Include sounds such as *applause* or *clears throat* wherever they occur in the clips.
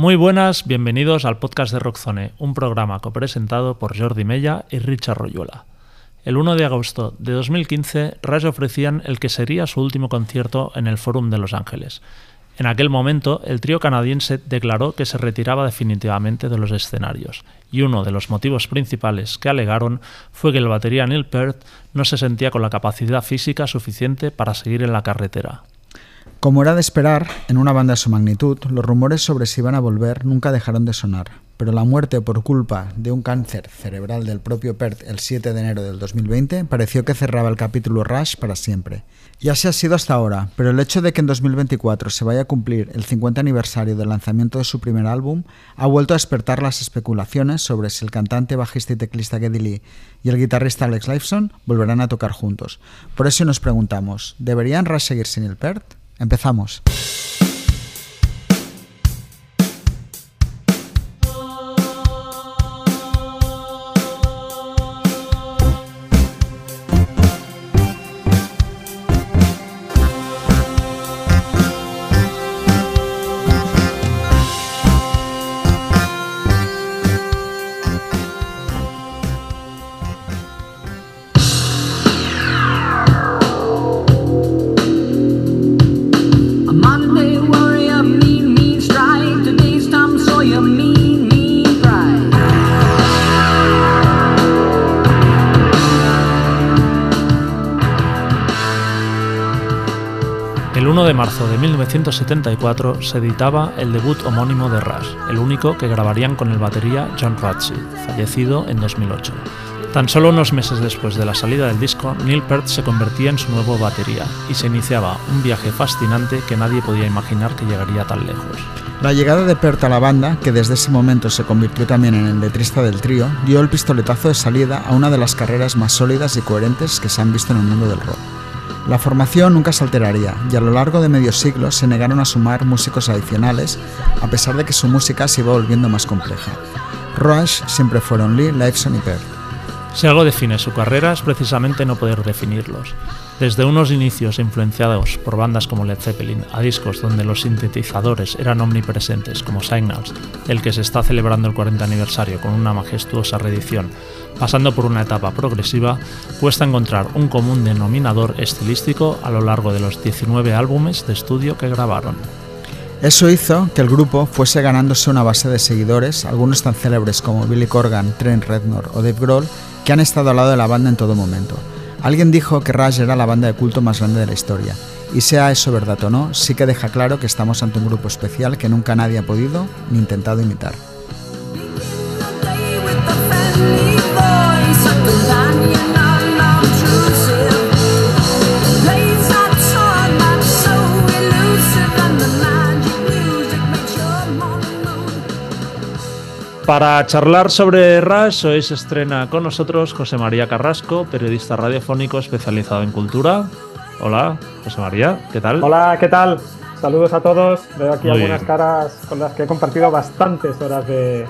Muy buenas, bienvenidos al podcast de Rockzone, un programa copresentado por Jordi Mella y Richard Royuela. El 1 de agosto de 2015, Rush ofrecían el que sería su último concierto en el Forum de Los Ángeles. En aquel momento, el trío canadiense declaró que se retiraba definitivamente de los escenarios, y uno de los motivos principales que alegaron fue que el batería Neil Peart no se sentía con la capacidad física suficiente para seguir en la carretera. Como era de esperar, en una banda de su magnitud, los rumores sobre si iban a volver nunca dejaron de sonar, pero la muerte por culpa de un cáncer cerebral del propio Pert el 7 de enero del 2020 pareció que cerraba el capítulo Rush para siempre. Y así ha sido hasta ahora, pero el hecho de que en 2024 se vaya a cumplir el 50 aniversario del lanzamiento de su primer álbum ha vuelto a despertar las especulaciones sobre si el cantante, bajista y teclista Geddy Lee y el guitarrista Alex Lifeson volverán a tocar juntos. Por eso nos preguntamos, ¿deberían Rush seguir sin el Pert? Empezamos. 1974 se editaba el debut homónimo de Rush, el único que grabarían con el batería John Rutsey, fallecido en 2008. Tan solo unos meses después de la salida del disco, Neil Peart se convertía en su nuevo batería y se iniciaba un viaje fascinante que nadie podía imaginar que llegaría tan lejos. La llegada de Peart a la banda, que desde ese momento se convirtió también en el letrista del trío, dio el pistoletazo de salida a una de las carreras más sólidas y coherentes que se han visto en el mundo del rock. La formación nunca se alteraría y a lo largo de medio siglo se negaron a sumar músicos adicionales, a pesar de que su música se iba volviendo más compleja. Rush siempre fueron Lee, Lifeson y Peart. Si algo define su carrera es precisamente no poder definirlos. Desde unos inicios influenciados por bandas como Led Zeppelin a discos donde los sintetizadores eran omnipresentes como Signals, el que se está celebrando el 40 aniversario con una majestuosa reedición, pasando por una etapa progresiva, cuesta encontrar un común denominador estilístico a lo largo de los 19 álbumes de estudio que grabaron. Eso hizo que el grupo fuese ganándose una base de seguidores, algunos tan célebres como Billy Corgan, Trent Reznor o Dave Grohl, que han estado al lado de la banda en todo momento. Alguien dijo que Rush era la banda de culto más grande de la historia, y sea eso verdad o no, sí que deja claro que estamos ante un grupo especial que nunca nadie ha podido ni intentado imitar. Para charlar sobre Rush, hoy se estrena con nosotros José María Carrasco, periodista radiofónico especializado en cultura. Hola, José María, ¿qué tal? Hola, ¿qué tal? Saludos a todos. Veo aquí Muy algunas bien. caras con las que he compartido bastantes horas de,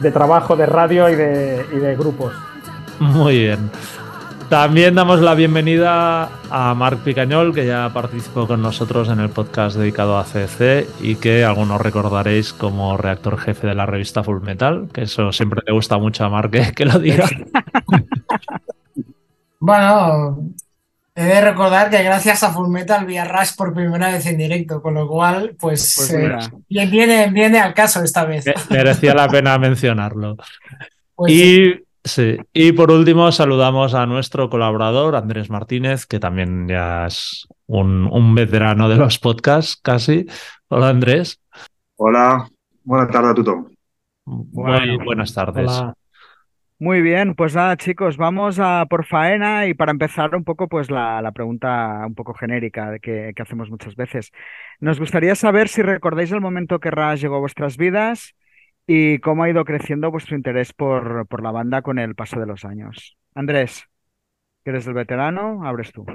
de trabajo, de radio y de, y de grupos. Muy bien. También damos la bienvenida a Marc Picañol, que ya participó con nosotros en el podcast dedicado a CC y que algunos recordaréis como reactor jefe de la revista Full Metal, que eso siempre le gusta mucho a Marc que, *laughs* que lo diga. Bueno, he de recordar que gracias a Fullmetal vi a Rush por primera vez en directo, con lo cual, pues, Pues eh, viene, viene al caso esta vez. Me- Merecía la pena mencionarlo. Pues. Y, sí, y por último saludamos a nuestro colaborador Andrés Martínez, que también ya es un, un veterano de los podcasts casi. Hola Andrés. Hola, buenas tardes a tothom. Muy buenas tardes. Hola. Muy bien, pues nada, chicos, vamos a por faena y para empezar un poco, pues la, la pregunta un poco genérica que, que hacemos muchas veces. Nos gustaría saber si recordáis el momento que Rush llegó a vuestras vidas y cómo ha ido creciendo vuestro interés por, por la banda con el paso de los años. Andrés, que eres el veterano, abres tú.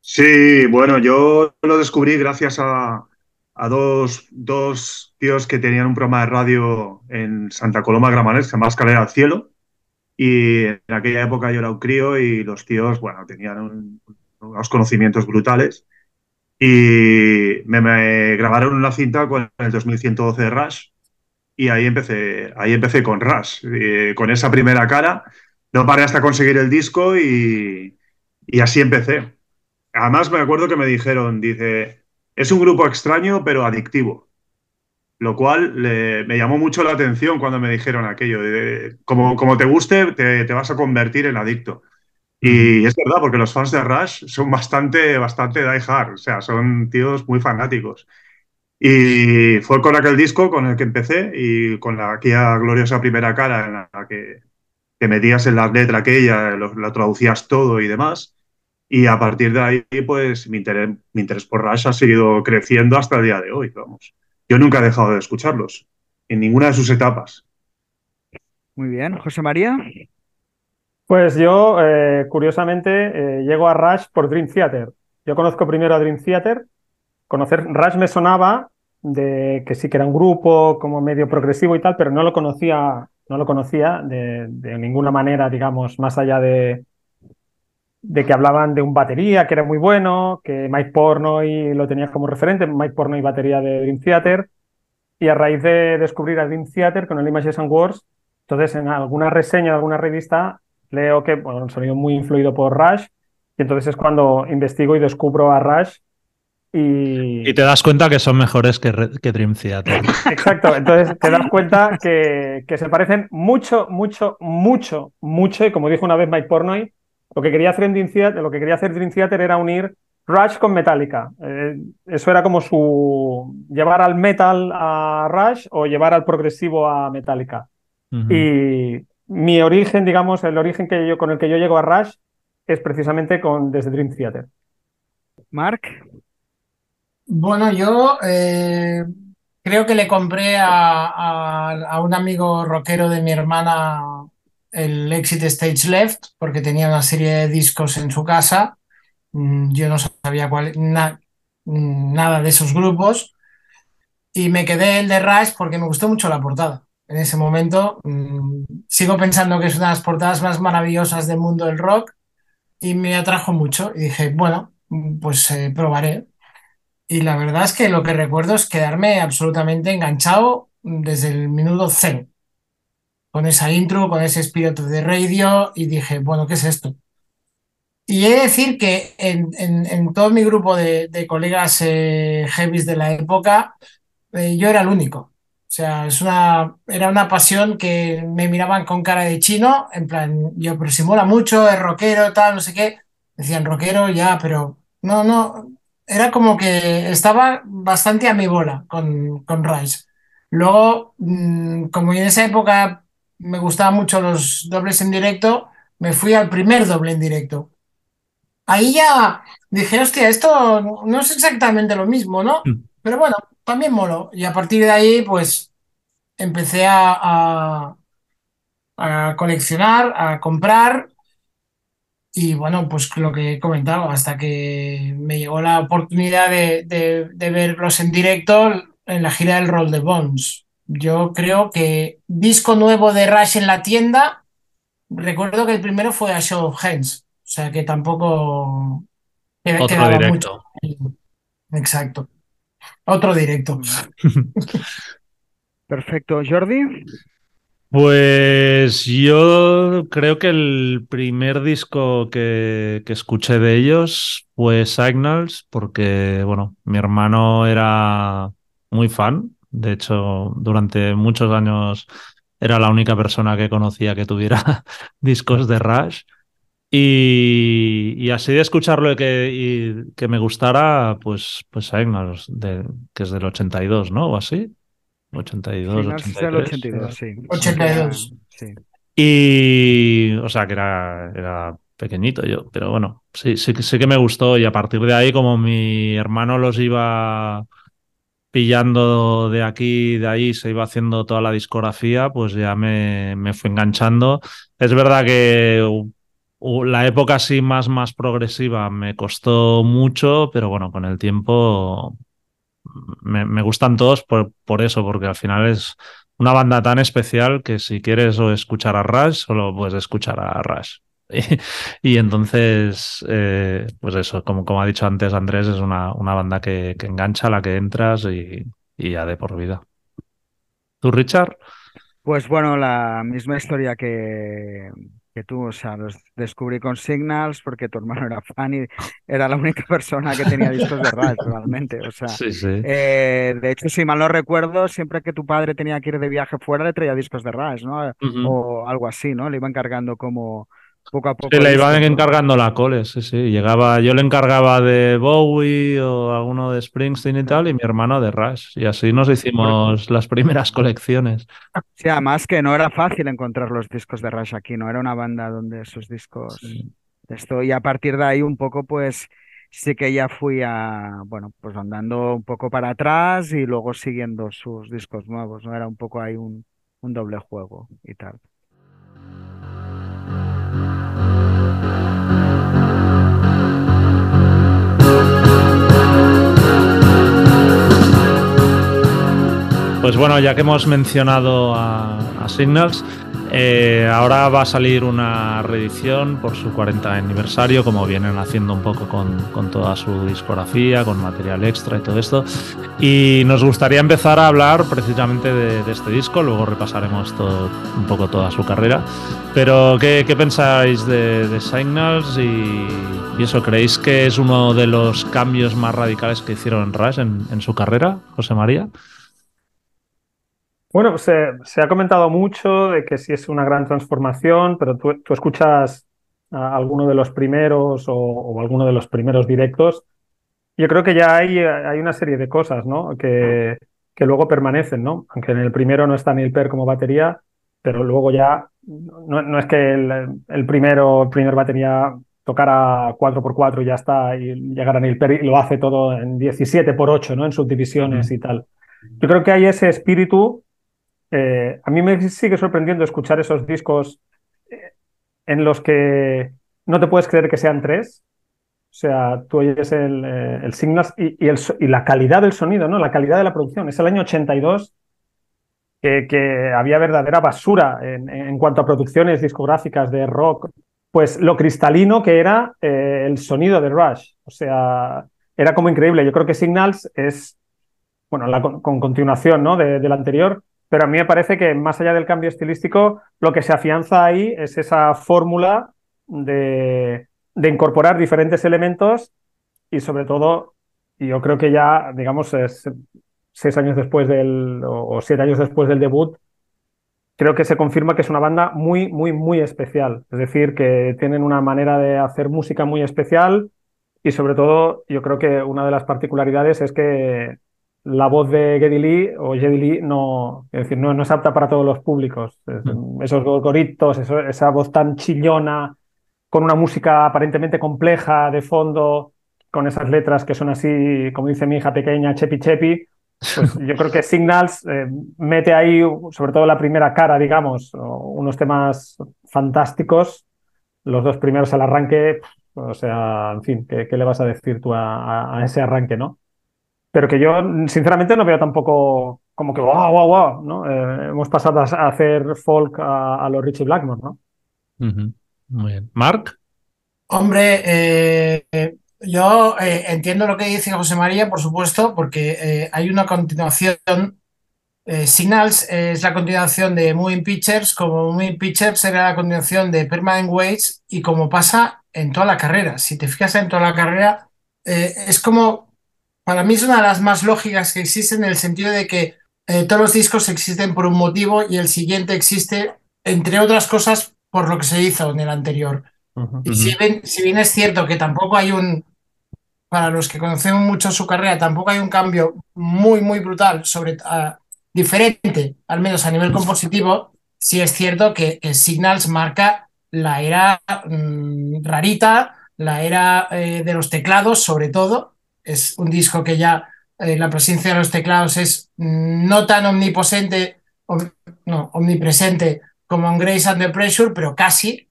Sí, bueno, yo lo descubrí gracias a, a dos, dos tíos que tenían un programa de radio en Santa Coloma Gramenet, que se llama Escalera al Cielo. Y en aquella época yo era un crío y los tíos, bueno, tenían un- unos conocimientos brutales. Y me, me grabaron una cinta con el 2112 de Rush. Y ahí empecé, ahí empecé con Rush, eh, con esa primera cara. No paré hasta conseguir el disco y, y así empecé. Además me acuerdo que me dijeron, dice, es un grupo extraño pero adictivo. Lo cual me llamó mucho la atención cuando me dijeron aquello. De, como, como te guste, te, te vas a convertir en adicto. Y es verdad, porque los fans de Rush son bastante, bastante die hard, o sea, son tíos muy fanáticos. Y fue con aquel disco con el que empecé y con la, aquella gloriosa primera cara en la que te metías en la letra aquella, lo, lo traducías todo y demás. Y a partir de ahí, pues mi interés, mi interés por Rush ha seguido creciendo hasta el día de hoy, vamos. Yo nunca he dejado de escucharlos, en ninguna de sus etapas. Muy bien. José María. Pues yo, eh, curiosamente, eh, llego a Rush por Dream Theater. Yo conozco primero a Dream Theater. Conocer Rush me sonaba de que sí que era un grupo como medio progresivo y tal, pero no lo conocía, no lo conocía de, ninguna manera, digamos, más allá de, de que hablaban de un batería que era muy bueno, que Mike Pornoy lo tenía como referente, Mike Pornoy batería de Dream Theater, y a raíz de descubrir a Dream Theater con el Images and Words, entonces en alguna reseña de alguna revista leo que, bueno, un sonido muy influido por Rush, y entonces es cuando investigo y descubro a Rush. Y... y te das cuenta que son mejores que, que Dream Theater. *laughs* Exacto, entonces te das cuenta que, que, se parecen mucho, mucho, mucho, mucho, y como dijo una vez Mike Pornoy, lo que quería hacer en Dream Theater, lo que quería hacer Dream Theater era unir Rush con Metallica. Eh, eso era como su llevar al metal a Rush o llevar al progresivo a Metallica. Uh -huh. Y mi origen, digamos, el origen que yo, con el que yo llego a Rush es precisamente con, desde Dream Theater. Mark. Bueno, yo eh, creo que le compré a, un amigo rockero de mi hermana el Exit Stage Left porque tenía una serie de discos en su casa. Mm, yo no sabía cuál, na, nada de esos grupos y me quedé el de Rush porque me gustó mucho la portada en ese momento. Mmm, sigo pensando que es una de las portadas más maravillosas del mundo del rock y me atrajo mucho. Y dije, bueno, pues eh, probaré. Y la verdad es que lo que recuerdo es quedarme absolutamente enganchado desde el minuto cero. Con esa intro, con ese espíritu de radio, y dije, bueno, ¿qué es esto? Y he de decir que en, en, todo mi grupo de, de colegas eh, heavies de la época, eh, yo era el único. O sea, es una, era una pasión que me miraban con cara de chino, en plan, yo, pero si mucho, es rockero, tal, no sé qué. Decían rockero, ya, pero no, no, era como que estaba bastante a mi bola con, con Rice. Luego, mmm, como en esa época me gustaban mucho los dobles en directo, me fui al primer doble en directo. Ahí ya dije, hostia, esto no es exactamente lo mismo, ¿no? Mm. Pero bueno, también molo. Y a partir de ahí, pues empecé a, a, a, coleccionar, a comprar. Y bueno, pues lo que he comentado, hasta que me llegó la oportunidad de, de, de verlos en directo en la gira del Roll de Bones. Yo creo que disco nuevo de Rush en la tienda, recuerdo que el primero fue a Show of Hands, o sea que tampoco Otro directo. mucho. Exacto. Otro directo. *laughs* Perfecto. Jordi. Pues yo creo que el primer disco que, que, escuché de ellos fue Signals, porque, bueno, mi hermano era muy fan. De hecho, durante muchos años era la única persona que conocía que tuviera *laughs* discos de Rush. Y, así de escucharlo y que, que me gustara, pues, pues Signals, de, que es del 82, ¿no? O así. 82, Signals 83. Del 82, sí. 82. Sí. Y, o sea, que era, era pequeñito yo, pero bueno, sí, sí, sí que me gustó y a partir de ahí, como mi hermano los iba pillando de aquí, de ahí, se iba haciendo toda la discografía, pues ya me, me fue enganchando. Es verdad que la época así más, más progresiva me costó mucho, pero bueno, con el tiempo me, gustan todos por, por, eso, porque al final es una banda tan especial que si quieres o escuchar a Rush, solo puedes escuchar a Rush. *laughs* Y, entonces, eh, pues eso, como, como ha dicho antes Andrés, es una, una banda que, que engancha a la que entras y, y ya de por vida. ¿Tú, Richard? Pues bueno, la misma historia que, que tú, o sea, los descubrí con Signals porque tu hermano era fan y era la única *laughs* persona que tenía discos de Rush realmente. O sea, Sí, sí. eh, de hecho, si mal no recuerdo, siempre que tu padre tenía que ir de viaje fuera le traía discos de Rush, ¿no? O algo así, ¿no? Le iban cargando como poco a poco. Sí, le iban encargando la cole, sí, sí. Llegaba, yo le encargaba de Bowie o alguno de Springsteen y tal, y mi hermano de Rush. Y así nos hicimos las primeras *laughs* colecciones. Sí, además que no era fácil encontrar los discos de Rush aquí, no era una banda donde esos discos de esto y a partir de ahí un poco pues sí que ya fui a, bueno, pues andando un poco para atrás y luego siguiendo sus discos nuevos, ¿no? Era un poco ahí un, un doble juego y tal. Pues bueno, ya que hemos mencionado a, a Signals, eh, ahora va a salir una reedición por su 40 aniversario, como vienen haciendo un poco con, toda su discografía, con material extra y todo esto. Y nos gustaría empezar a hablar precisamente de, este disco, luego repasaremos un poco toda su carrera. Pero, ¿qué, qué pensáis de, de Signals? Y, y eso, ¿creéis que es uno de los cambios más radicales que hicieron Rush en, en su carrera, José María? Bueno, se, se ha comentado mucho de que sí es una gran transformación, pero tú, tú escuchas a alguno de los primeros o, o alguno de los primeros directos. Yo creo que ya hay, hay una serie de cosas, ¿no? Que, que luego permanecen, ¿no? Aunque en el primero no está Neil Peart como batería, pero luego ya no, no es que el, el primero, el primer batería tocara 4x4 y ya está, y llegara Neil Peart y lo hace todo en 17x8, ¿no? En subdivisiones y tal. Yo creo que hay ese espíritu eh, a mí me sigue sorprendiendo escuchar esos discos eh, en los que no te puedes creer que sean tres. O sea, tú oyes el, eh, Signals y, la calidad del sonido, ¿no? La calidad de la producción. Es el año 82 que, que había verdadera basura en, en, cuanto a producciones discográficas de rock. Pues lo cristalino que era el sonido de Rush. O sea, era como increíble. Yo creo que Signals es, bueno, con, con continuación, ¿no? De, del anterior pero a mí me parece que más allá del cambio estilístico, lo que se afianza ahí es esa fórmula de, incorporar diferentes elementos y sobre todo, yo creo que ya, digamos, es, seis años después del, o siete años después del debut, creo que se confirma que es una banda muy, muy, muy especial. Es decir, que tienen una manera de hacer música muy especial y sobre todo, yo creo que una de las particularidades es que la voz de Geddy Lee o Geddy Lee no, es decir, no, no es apta para todos los públicos. Es, mm. Esos gorgoritos, eso, esa voz tan chillona, con una música aparentemente compleja de fondo, con esas letras que son así, como dice mi hija pequeña, chepi chepi. Pues *laughs* yo creo que Signals eh, mete ahí, sobre todo la primera cara, digamos, unos temas fantásticos. Los dos primeros al arranque, o sea, en fin, ¿qué, qué le vas a decir tú a, a, a ese arranque, no? Pero que yo sinceramente no veo tampoco como que wow, wow, wow, ¿no? Eh, hemos pasado a hacer folk a, a los Richie Blackmore, ¿no? Uh -huh. Muy bien. ¿Marc? Hombre, eh, yo eh, entiendo lo que dice José María, por supuesto, porque eh, hay una continuación. Eh, Signals es la continuación de Moving Pictures, como Moving Pictures era la continuación de Permanent Waves, y como pasa en toda la carrera. Si te fijas en toda la carrera, es como para mí es una de las más lógicas que existen en el sentido de que eh, todos los discos existen por un motivo y el siguiente existe, entre otras cosas, por lo que se hizo en el anterior. Uh -huh. Y si bien, si bien, es cierto que tampoco hay un, para los que conocemos mucho su carrera, tampoco hay un cambio muy, muy brutal, sobre, uh, diferente, al menos a nivel compositivo, sí es cierto que, que Signals marca la era mmm, rarita, la era eh, de los teclados, sobre todo, es un disco que ya eh, la presencia de los teclados es no tan omniposente, om, no, omnipresente como en Grace Under Pressure, pero casi,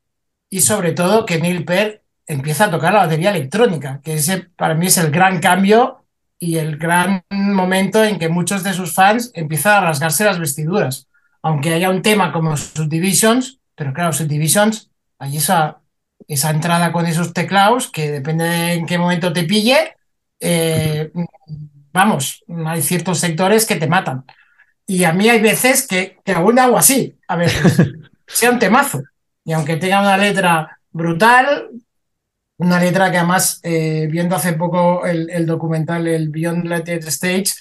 y sobre todo que Neil Peart empieza a tocar la batería electrónica, que ese para mí es el gran cambio y el gran momento en que muchos de sus fans empiezan a rasgarse las vestiduras. Aunque haya un tema como Subdivisions, pero claro, Subdivisions, hay esa, esa entrada con esos teclados que depende de en qué momento te pille, eh, vamos, hay ciertos sectores que te matan. Y a mí hay veces que, que aún hago así, a veces, *laughs* sea un temazo. Y aunque tenga una letra brutal, una letra que además, eh, viendo hace poco el, documental El Beyond Lighted Stage,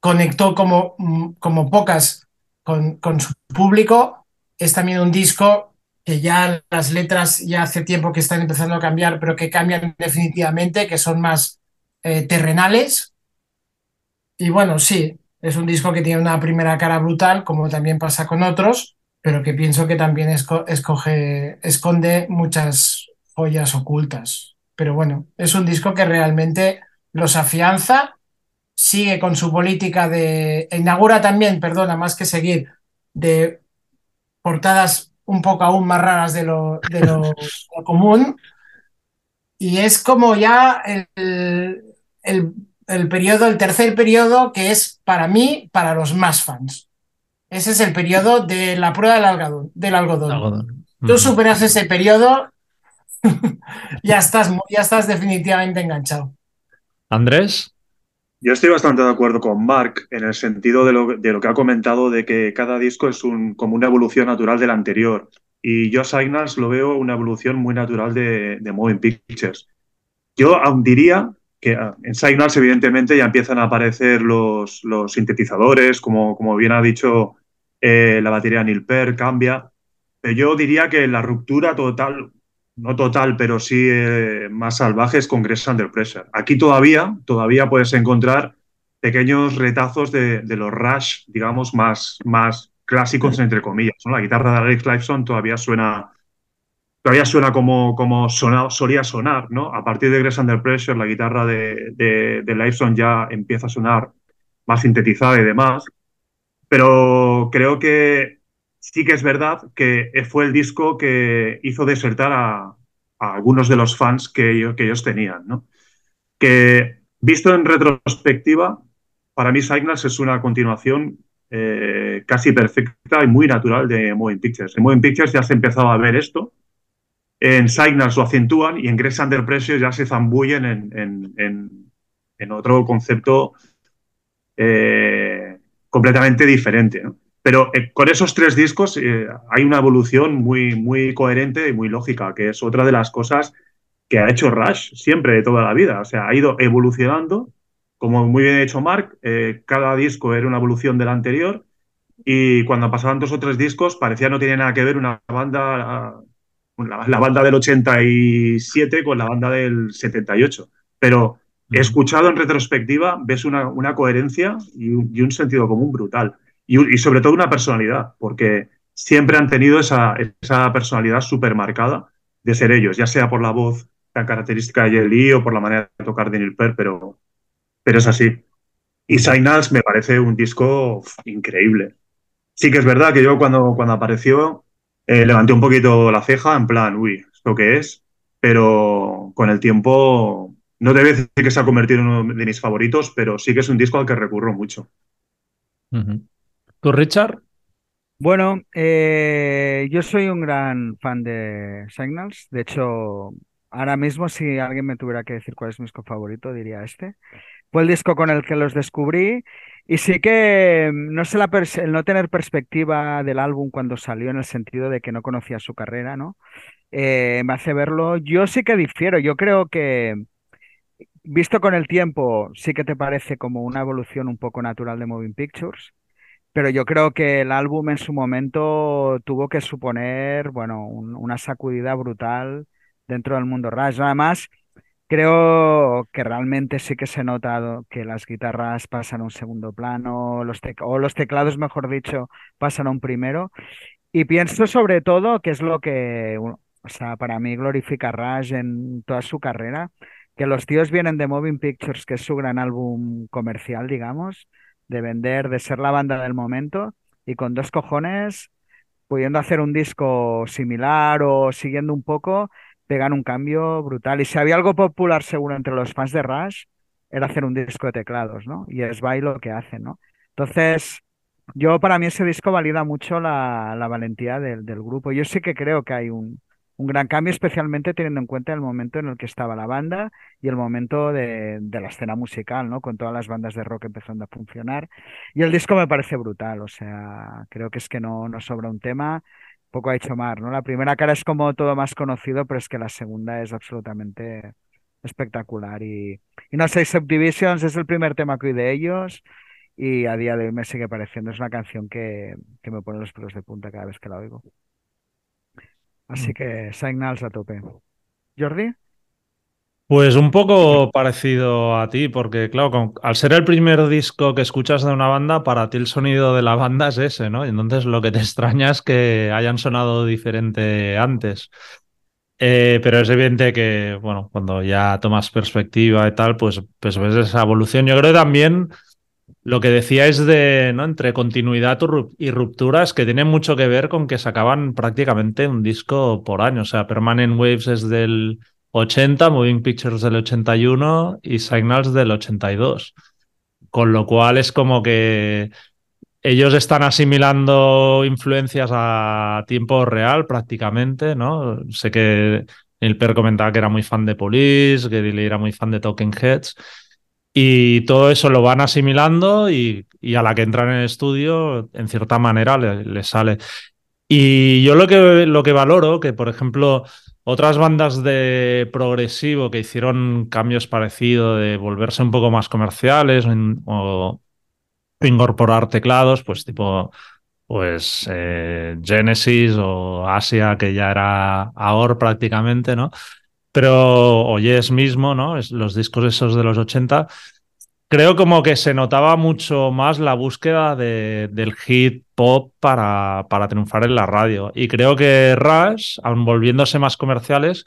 conectó como, mm, como pocas con, con, su público. Es también un disco que ya las letras ya hace tiempo que están empezando a cambiar, pero que cambian definitivamente, que son más eh, terrenales. Y bueno, sí, es un disco que tiene una primera cara brutal, como también pasa con otros, pero que pienso que también escoge, esconde muchas joyas ocultas. Pero bueno, es un disco que realmente los afianza, sigue con su política de, inaugura también, perdona, más que seguir, de portadas un poco aún más raras de lo, de lo, *laughs* común. Y es como ya el, el, el periodo, el tercer periodo, que es para mí, para los más fans. Ese es el periodo de la prueba del algodón. Del algodón. Tú superas ese periodo *laughs* ya, estás, ya estás definitivamente enganchado. Andrés. Yo estoy bastante de acuerdo con Mark en el sentido de lo, de lo que ha comentado de que cada disco es un, como una evolución natural del anterior. Y yo a Signals lo veo una evolución muy natural de, de Moving Pictures. Yo aún diría que ah, en Signals evidentemente ya empiezan a aparecer los, los sintetizadores, como, como bien ha dicho eh, la batería Neil Peart cambia. Pero yo diría que la ruptura total no total, pero sí eh, más salvajes con Grace Under Pressure. Aquí todavía, todavía puedes encontrar pequeños retazos de, los Rush, digamos, más, más clásicos, entre comillas. La guitarra de Alex Lifeson todavía suena, todavía suena como, como solía sonar, ¿no? A partir de Grace Under Pressure, la guitarra de, de, de ya empieza a sonar más sintetizada y demás. Pero creo que sí que es verdad que fue el disco que hizo desertar a, algunos de los fans que ellos, tenían. ¿no? Que visto en retrospectiva, para mí Signals es una continuación eh, casi perfecta y muy natural de Moving Pictures. En Moving Pictures ya se empezaba a ver esto, Signals lo acentúan y en Grace Under Pressure ya se zambullen en, otro concepto eh, completamente diferente. Pero eh, con esos tres discos eh, hay una evolución muy, muy coherente y muy lógica, que es otra de las cosas que ha hecho Rush siempre de toda la vida. O sea, ha ido evolucionando, como muy bien ha hecho Mark, eh, cada disco era una evolución del anterior y cuando pasaban dos o tres discos parecía no tiene nada que ver una banda, la, banda del 87 con la banda del 78. Pero escuchado en retrospectiva ves una, una coherencia y y un sentido común brutal y, sobre todo una personalidad, porque siempre han tenido esa, esa personalidad súper marcada de ser ellos, ya sea por la voz tan característica de Jelly o por la manera de tocar de Neil Peart, pero, pero es así. Y Signals me parece un disco increíble. Sí que es verdad que yo cuando, cuando apareció eh, levanté un poquito la ceja en plan, uy, ¿esto qué es? Pero con el tiempo, no debe decir que se ha convertido en uno de mis favoritos, pero sí que es un disco al que recurro mucho. ¿Tú, Richard? Bueno, eh, yo soy un gran fan de Signals. De hecho, ahora mismo si alguien me tuviera que decir cuál es mi disco favorito, diría este. Fue el disco con el que los descubrí y sí que mm, no sé la el no tener perspectiva del álbum cuando salió en el sentido de que no conocía su carrera, ¿no? Eh, me hace verlo. Yo sí que difiero. Yo creo que visto con el tiempo, sí que te parece como una evolución un poco natural de Moving Pictures, pero yo creo que el álbum en su momento tuvo que suponer, bueno, una sacudida brutal dentro del mundo Rush. Además, creo que realmente sí que se nota que las guitarras pasan a un segundo plano, los o los teclados, mejor dicho, pasan a un primero. Y pienso sobre todo que es lo que, o sea, para mí glorifica Rush en toda su carrera que los tíos vienen de Moving Pictures, que es su gran álbum comercial, digamos, de vender, de ser la banda del momento, y con dos cojones, pudiendo hacer un disco similar o siguiendo un poco, pegan un cambio brutal. Y si había algo popular seguro entre los fans de Rush, era hacer un disco de teclados, ¿no? Y es By lo que hacen, ¿no? Entonces, yo para mí ese disco valida mucho la, valentía del, del, grupo. Yo sí que creo que hay un, un gran cambio, especialmente teniendo en cuenta el momento en el que estaba la banda y el momento de, la escena musical, ¿no? Con todas las bandas de rock empezando a funcionar. Y el disco me parece brutal, o sea, creo que es que no, no sobra un tema, poco ha hecho más, ¿no? La primera cara es como todo más conocido, pero es que la segunda es absolutamente espectacular. Y, y no sé, Subdivisions es el primer tema que oí de ellos y a día de hoy me sigue pareciendo. Es una canción que, que me pone los pelos de punta cada vez que la oigo. Así mm. que Signals a tope. Jordi. Pues un poco parecido a ti, porque claro, al ser el primer disco que escuchas de una banda, para ti el sonido de la banda es ese, ¿no? Entonces lo que te extraña es que hayan sonado diferente antes. Eh, pero es evidente que, bueno, cuando ya tomas perspectiva y tal, pues, pues ves esa evolución. Yo creo que también lo que decíais de, ¿no? Entre continuidad y ruptura es que tiene mucho que ver con que sacaban prácticamente un disco por año. O sea, Permanent Waves es del 80, Moving Pictures del 81 y Signals del 82. Con lo cual es como que ellos están asimilando influencias a tiempo real prácticamente, ¿no? Sé que el Per comentaba que era muy fan de Police, que Dilly era muy fan de Talking Heads. Y todo eso lo van asimilando y, a la que entran en el estudio, en cierta manera, les le sale. Y yo lo que, lo que valoro, que por ejemplo, otras bandas de progresivo que hicieron cambios parecidos, de volverse un poco más comerciales o, incorporar teclados, pues tipo pues eh, Genesis o Asia, que ya era AOR prácticamente, ¿no? pero o Yes mismo, ¿no? Los discos esos de los 80, creo como que se notaba mucho más la búsqueda de, del hit pop para, para triunfar en la radio. Y creo que Rush, aun volviéndose más comerciales,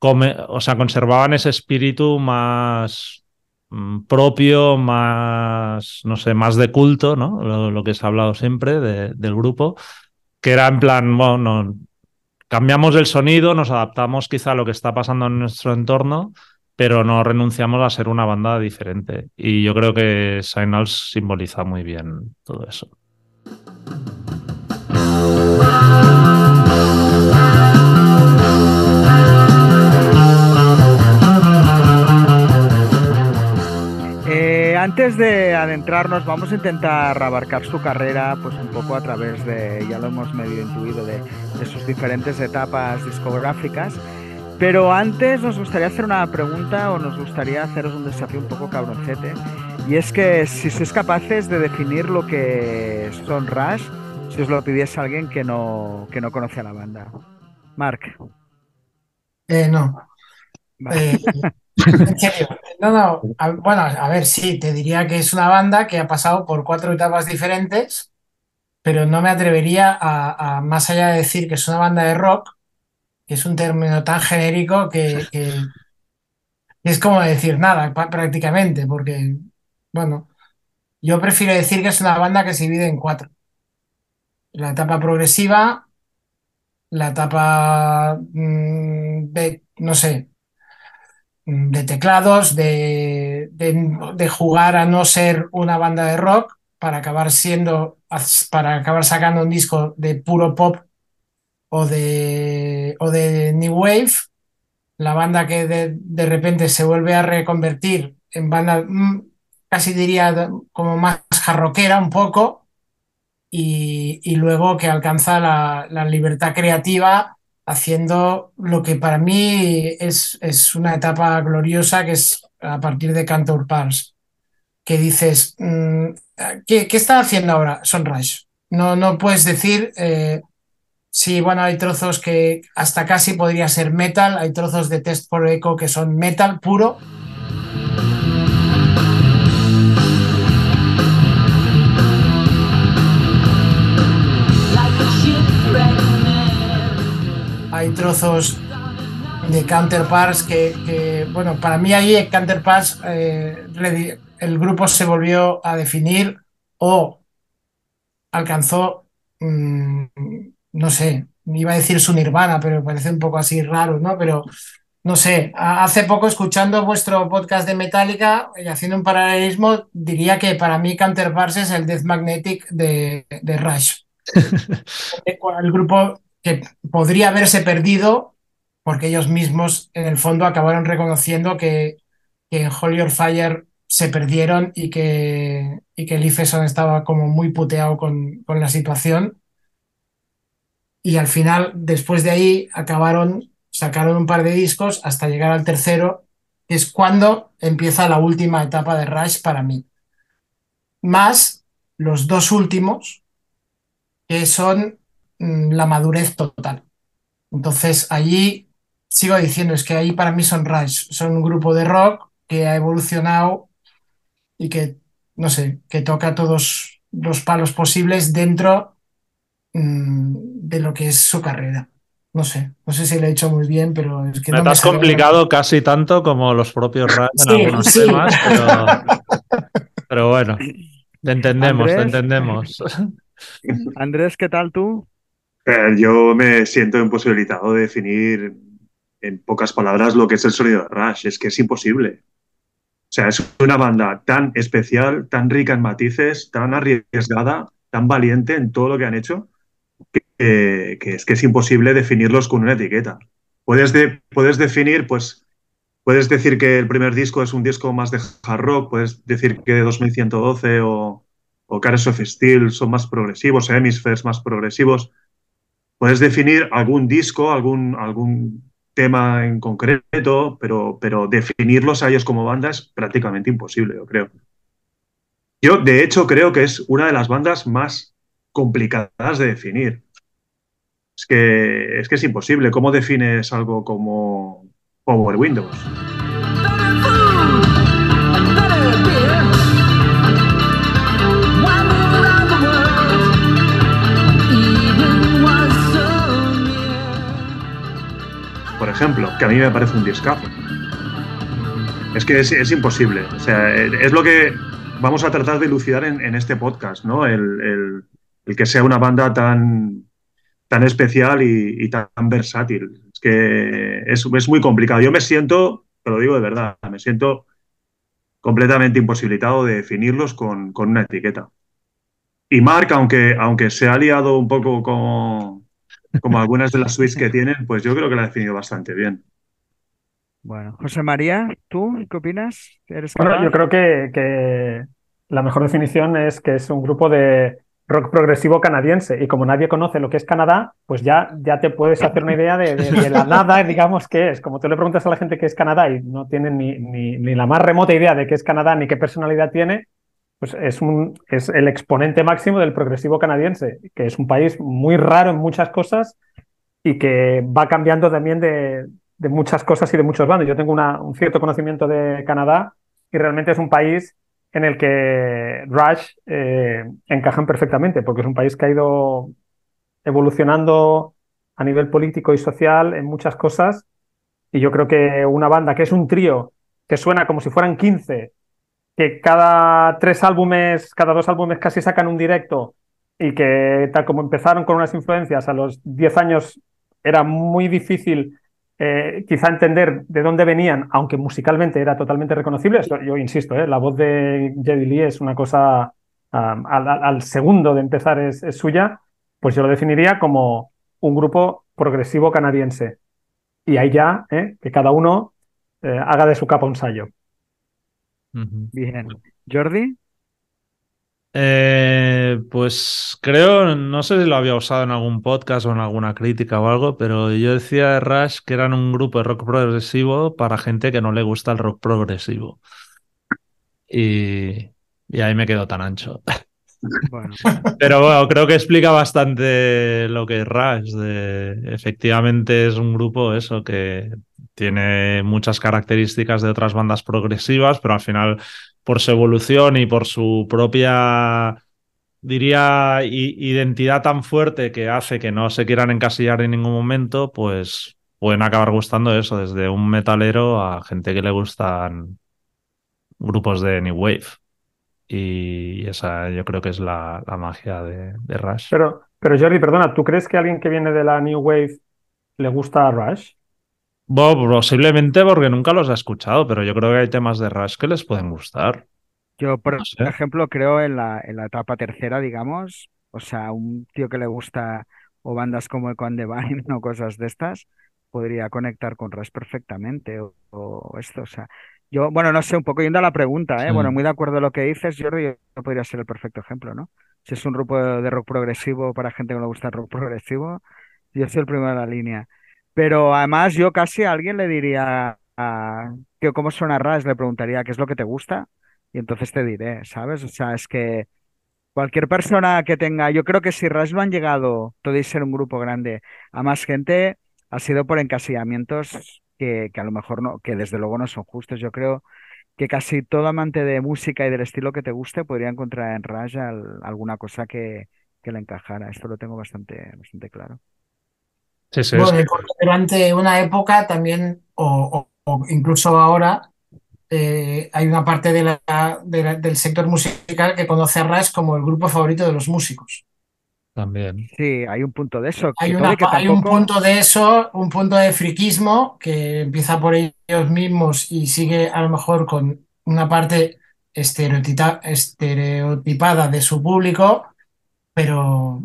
o sea, conservaban ese espíritu más mm, propio, más, no sé, más de culto, ¿no? Lo, que se ha hablado siempre del grupo, que era en plan, bueno, cambiamos el sonido, nos adaptamos quizá a lo que está pasando en nuestro entorno, pero no renunciamos a ser una banda diferente. Y yo creo que Signals simboliza muy bien todo eso. antes de adentrarnos, vamos a intentar abarcar su carrera pues un poco a través de, ya lo hemos medio intuido, de, sus diferentes etapas discográficas. Pero antes nos gustaría hacer una pregunta o nos gustaría haceros un desafío un poco cabroncete. Y es que si sois capaces de definir lo que son Rush, si os lo pidiese alguien que no, que no conoce a la banda. Mark. Eh, no. Eh, en serio, no, no, bueno, a ver, sí, te diría que es una banda que ha pasado por cuatro etapas diferentes, pero no me atrevería a, más allá de decir que es una banda de rock, es un término tan genérico que, es como decir nada prácticamente, porque, bueno, yo prefiero decir que es una banda que se divide en cuatro. La etapa progresiva, la etapa mm, de, no sé, de teclados, de, de, jugar a no ser una banda de rock para acabar siendo, para acabar sacando un disco de puro pop o de, o de New Wave, la banda que de, de repente se vuelve a reconvertir en banda, mm, casi diría como más jarroquera un poco, y, y luego que alcanza la, la libertad creativa haciendo lo que para mí es, es una etapa gloriosa, que es a partir de Cantor Pars, que dices, mm, ¿qué, ¿qué, está haciendo ahora Sunrise? No, no puedes decir, eh, sí, bueno, hay trozos que hasta casi podría ser metal, hay trozos de Test por Echo que son metal puro, hay trozos de counterparts que, que bueno, para mí ahí en counterparts eh, el grupo se volvió a definir o alcanzó, mm, no sé, iba a decir su nirvana, pero me parece un poco así raro, ¿no? Pero no sé, hace poco escuchando vuestro podcast de Metallica y haciendo un paralelismo, diría que para mí Counterparts es el Death Magnetic de, de Rush. *laughs* el grupo que podría haberse perdido porque ellos mismos en el fondo acabaron reconociendo que, que en Holy or Fire se perdieron y que, y que estaba como muy puteado con, con la situación. Y al final, después de ahí, acabaron, sacaron un par de discos hasta llegar al tercero, que es cuando empieza la última etapa de Rush para mí. Más los dos últimos, que son mm, la madurez total. Entonces, allí sigo diciendo, es que ahí para mí son Rush, son un grupo de rock que ha evolucionado y que, no sé, que toca todos los palos posibles dentro de lo que es su carrera. No sé, no sé si lo he hecho muy bien, pero es que... Me no te has complicado casi tanto como los propios Rush en algunos temas, pero, bueno, te entendemos, te entendemos. Andrés, ¿qué tal tú? Eh, yo me siento imposibilitado de definir en pocas palabras lo que es el sonido de Rush. Es que es imposible. O sea, es una banda tan especial, tan rica en matices, tan arriesgada, tan valiente en todo lo que han hecho, que, es que es imposible definirlos con una etiqueta. Puedes, puedes definir, pues, puedes decir que el primer disco es un disco más de hard rock, puedes decir que 2112 o, o Cares of Steel son más progresivos, Hemispheres más progresivos. Puedes definir algún disco, algún, algún tema en concreto, pero, pero definirlos a ellos como banda es prácticamente imposible, yo creo. Yo, de hecho, creo que es una de las bandas más complicadas de definir. Es que es, que es imposible. ¿Cómo defines algo como Power Windows? por ejemplo, que a mí me parece un discazo. Es que es, imposible. O sea, es lo que vamos a tratar de elucidar en, este podcast, ¿no? El, que sea una banda tan, tan especial y, tan versátil. Es que es, es, muy complicado. Yo me siento, te lo digo de verdad, me siento completamente imposibilitado de definirlos con, con una etiqueta. Y Mark, aunque, aunque se ha liado un poco con, como algunas de las suites que tienen, pues yo creo que la ha definido bastante bien. Bueno, José María, ¿tú qué opinas? bueno, yo creo que, la mejor definición es que es un grupo de rock progresivo canadiense y como nadie conoce lo que es Canadá, pues ya, ya te puedes hacer una idea de, la nada, *laughs* digamos, que es. Como tú le preguntas a la gente qué es Canadá y no tienen ni, ni, ni la más remota idea de qué es Canadá ni qué personalidad tiene, pues es, un, es el exponente máximo del progresivo canadiense, que es un país muy raro en muchas cosas y que va cambiando también de, muchas cosas y de muchos bandos. Yo tengo un cierto conocimiento de Canadá y realmente es un país en el que Rush eh, encajan perfectamente, porque es un país que ha ido evolucionando a nivel político y social en muchas cosas. Y yo creo que una banda que es un trío que suena como si fueran 15 que cada tres álbumes, cada dos álbumes casi sacan un directo y que tal como empezaron con unas influencias a los 10 años era muy difícil eh, quizá entender de dónde venían, aunque musicalmente era totalmente reconocible. yo insisto, eh, la voz de Jedi Lee es una cosa al, segundo de empezar es, suya, pues yo lo definiría como un grupo progresivo canadiense. Y ahí ya, eh, que cada uno haga de su capa un sallo. Bien. Jordi. Eh, pues creo, no sé si lo había usado en algún podcast o en alguna crítica o algo, pero yo decía de Rush que eran un grupo de rock progresivo para gente que no le gusta el rock progresivo. Y, y ahí me quedo tan ancho. *laughs* Pero bueno, creo que explica bastante lo que es Rush. De, efectivamente es un grupo eso que tiene muchas características de otras bandas progresivas, pero al final por su evolución y por su propia, diría, identidad tan fuerte que hace que no se quieran encasillar en ningún momento, pues pueden acabar gustando eso, desde un metalero a gente que le gustan grupos de New Wave. Y esa yo creo que es la, magia de, Rush. Pero, pero Jordi, perdona, ¿tú crees que alguien que viene de la New Wave le gusta Rush? Bueno, posiblemente porque nunca los he escuchado, pero yo creo que hay temas de Rush que les pueden gustar. Yo, por ejemplo, creo en la, en la etapa tercera, digamos, o sea, un tío que le gusta o bandas como Echo and Divine *laughs* o cosas de estas, podría conectar con Rush perfectamente o, o esto, o sea, yo, bueno, no sé, un poco yendo a la pregunta, ¿eh? Sí. Bueno, muy de acuerdo con lo que dices, Jordi, yo podría ser el perfecto ejemplo, ¿no? Si es un grupo de rock progresivo para gente que no le gusta el rock progresivo, yo soy el primero de la línea. Pero además yo casi a alguien le diría ah, que cómo suena Rush, le preguntaría qué es lo que te gusta y entonces te diré, ¿sabes? O sea, es que cualquier persona que tenga, yo creo que si Rush no han llegado, podéis ser un grupo grande, a más gente, ha sido por encasillamientos que, que a lo mejor no, que desde luego no son justos. Yo creo que casi todo amante de música y del estilo que te guste podría encontrar en al- alguna cosa que, que le encajara. Esto lo tengo bastante, bastante claro. Sí, sí, Bueno, durante una época también, o, o- o incluso ahora, eh, hay una parte de la- de la- del sector musical que conoce a Rush como el grupo favorito de los músicos. también. Sí, hay un punto de eso, Hay, una, hay un punto de eso, un punto de friquismo que empieza por ellos mismos y sigue a lo mejor con una parte estereotipada de su público, pero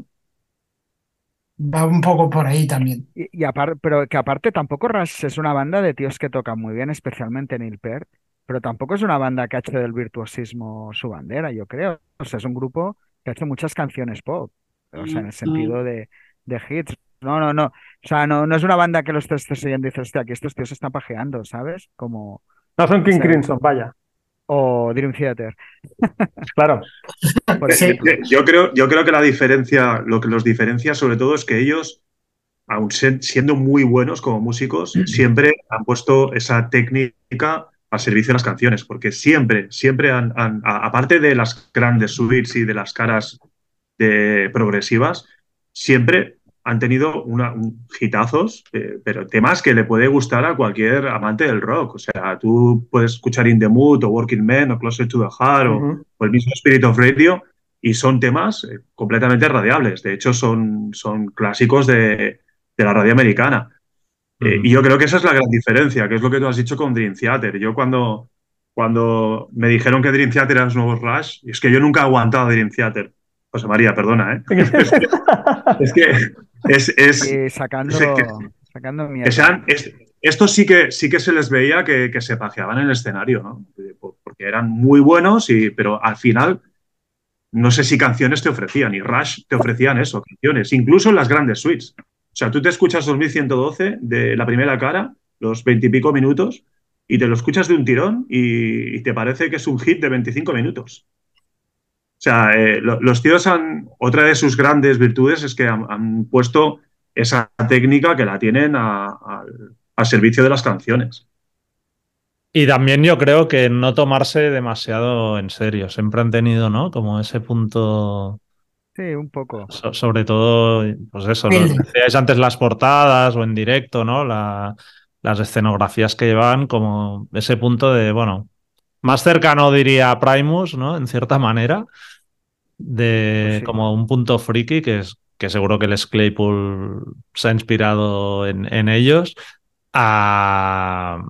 va un poco por ahí también. Y, y apar- pero que aparte tampoco Rush es una banda de tíos que tocan muy bien, especialmente Neil Peart, pero tampoco es una banda que ha hecho del virtuosismo su bandera, yo creo. O sea, es un grupo que ha hecho muchas canciones pop, o sea, en el sentido de, de hits. No, no, no. O sea, no, no es una banda que los estés estés oyendo y dices, hostia, aquí estos tíos se están pajeando, ¿sabes? Como... No son King Sí. Crimson, vaya. O Dream Theater, *laughs* Claro. por Sí. ejemplo. Yo creo, yo creo que la diferencia, lo que los diferencia sobre todo es que ellos, aun siendo muy buenos como músicos, siempre han puesto esa técnica al servicio de las canciones, porque siempre, siempre han, han- a- aparte de las grandes suites y de las caras de progresivas, siempre han tenido una, un- hitazos, eh, pero temas que le puede gustar a cualquier amante del rock. O sea, tú puedes escuchar In the Mood o Working Men o Closer to the Heart o, Ujú. o el mismo Spirit of Radio y son temas eh, completamente radiables. De hecho, son, son clásicos de, de la radio americana. Eh, Ujú. y yo creo que esa es la gran diferencia, que es lo que tú has dicho con Dream Theater. Yo cuando, cuando me dijeron que Dream Theater era los nuevos Rush, es que yo nunca he aguantado Dream Theater. José María, perdona, ¿eh? *laughs* Es que es, es, sacando, Sí, que- sacando mierda. sean, es- estos sí que, sí que se les veía que, que se pajeaban en el escenario, ¿no? Eh, por- Porque eran muy buenos, y, pero al final no sé si canciones te ofrecían, y Rush te ofrecían eso, canciones, incluso en las grandes suites. O sea, tú te escuchas 2112 de la primera cara, los veintipico minutos, y te lo escuchas de un tirón y, y te parece que es un hit de 25 minutos. O sea, eh, lo- los tíos han. Otra de sus grandes virtudes es que han, han puesto esa técnica que la tienen a- al- al servicio de las canciones. Y también yo creo que no tomarse demasiado en serio. Siempre han tenido, ¿no? Como ese punto, Sí, un poco. so- sobre todo, pues eso, lo Humilde. decíais antes las portadas o en directo, ¿no? La- las escenografías que llevan, como ese punto de, bueno, más cercano diría a Primus, ¿no? En cierta manera, de Pues sí. como un punto friki, que es que seguro que Les Claypool se ha inspirado en, en ellos, a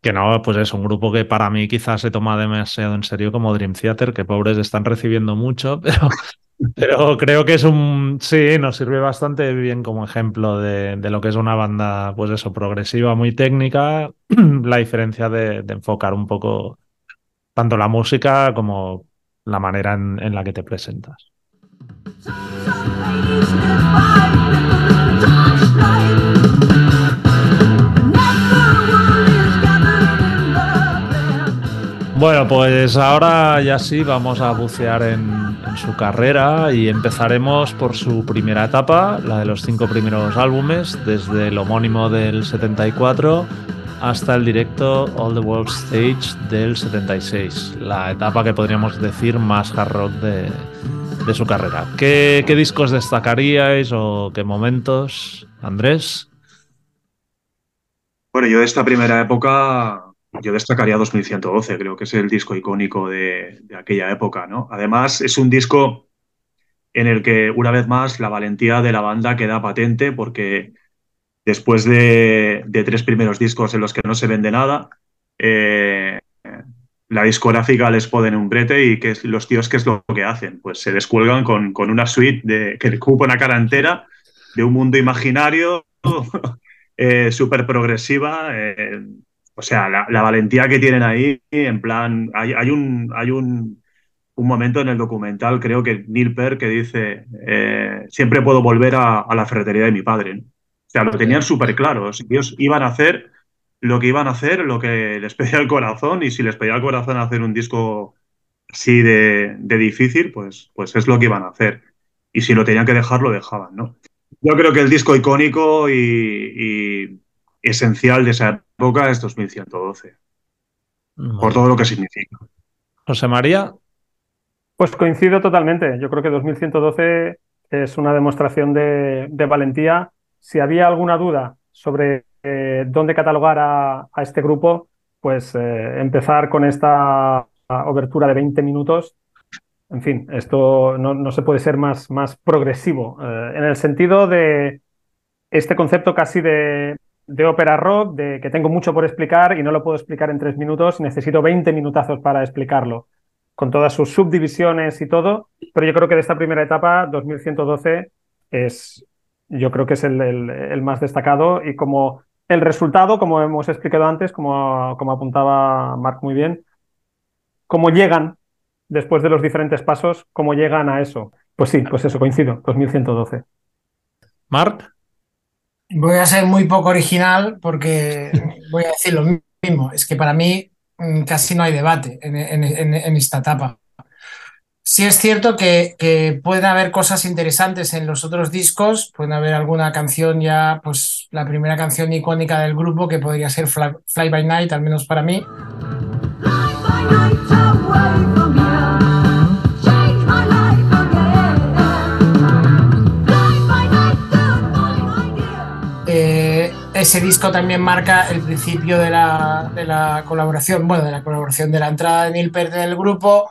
que no, pues es un grupo que para mí quizás se toma demasiado en serio como Dream Theater, que pobres están recibiendo mucho, *laughs* pero, pero creo que es un, sí, nos sirve bastante bien como ejemplo de, de lo que es una banda, pues eso, progresiva, muy técnica, *clears throat* la diferencia de, de enfocar un poco tanto la música como la manera en, en la que te presentas. Bueno, pues ahora ya sí vamos a bucear en, en su carrera y empezaremos por su primera etapa, la de los cinco primeros álbumes, desde el homónimo del 74 hasta el directo All the World Stage del 76, la etapa que podríamos decir más hard rock de, de su carrera. ¿Qué, qué discos destacaríais o qué momentos, Andrés? Bueno, yo de esta primera época, yo destacaría 2112, creo que es el disco icónico de, de aquella época, ¿no? Además, es un disco en el que, una vez más, la valentía de la banda queda patente porque después de, tres primeros discos en los que no se vende nada, eh, la discográfica les pone un brete y que los tíos, ¿qué es lo que hacen? Pues se descuelgan con, con una suite de, que ocupa una cara entera de un mundo imaginario *laughs* eh, súper progresiva. eh, o sea, la, valentía que tienen ahí, en plan, hay, hay un, hay un momento en el documental, creo que Neil Peart, que dice, eh, siempre puedo volver a, a la ferretería de mi padre. ¿no? O sea, lo tenían súper claro. Ellos iban a hacer lo que iban a hacer, lo que les pedía el corazón, y si les pedía el corazón hacer un disco así de, de difícil, pues, pues es lo que iban a hacer. Y si lo tenían que dejar, lo dejaban, ¿no? Yo creo que el disco icónico y, y esencial de esa época es 2112, por todo lo que significa. José María, Pues coincido totalmente. Yo creo que 2112 es una demostración de, de valentía. Si había alguna duda sobre eh, dónde catalogar a, este grupo, pues eh, empezar con esta obertura de 20 minutos. En fin, esto no, se puede ser más, más progresivo, eh, en el sentido de este concepto casi de, de ópera rock, de que tengo mucho por explicar y no lo puedo explicar en tres minutos, necesito 20 minutazos para explicarlo con todas sus subdivisiones y todo, pero yo creo que de esta primera etapa, 2112, es, yo creo que es el, el, el más destacado y como el resultado, como hemos explicado antes, como, como apuntaba Marc muy bien, cómo llegan después de los diferentes pasos, cómo llegan a eso. Pues sí, pues eso, coincido, 2112. Marc, Voy a ser muy poco original porque voy a decir lo mismo. Es que para mí mm, casi no hay debate en, en- en- en esta etapa. Sí es cierto que, pueden haber cosas interesantes en los otros discos, pueden haber alguna canción ya, pues la primera canción icónica del grupo que podría ser Fly, by Night, al menos para mí. Eh, ese disco también marca el principio de la, de la colaboración, bueno, de la colaboración, de la entrada de Neil Peart en el grupo.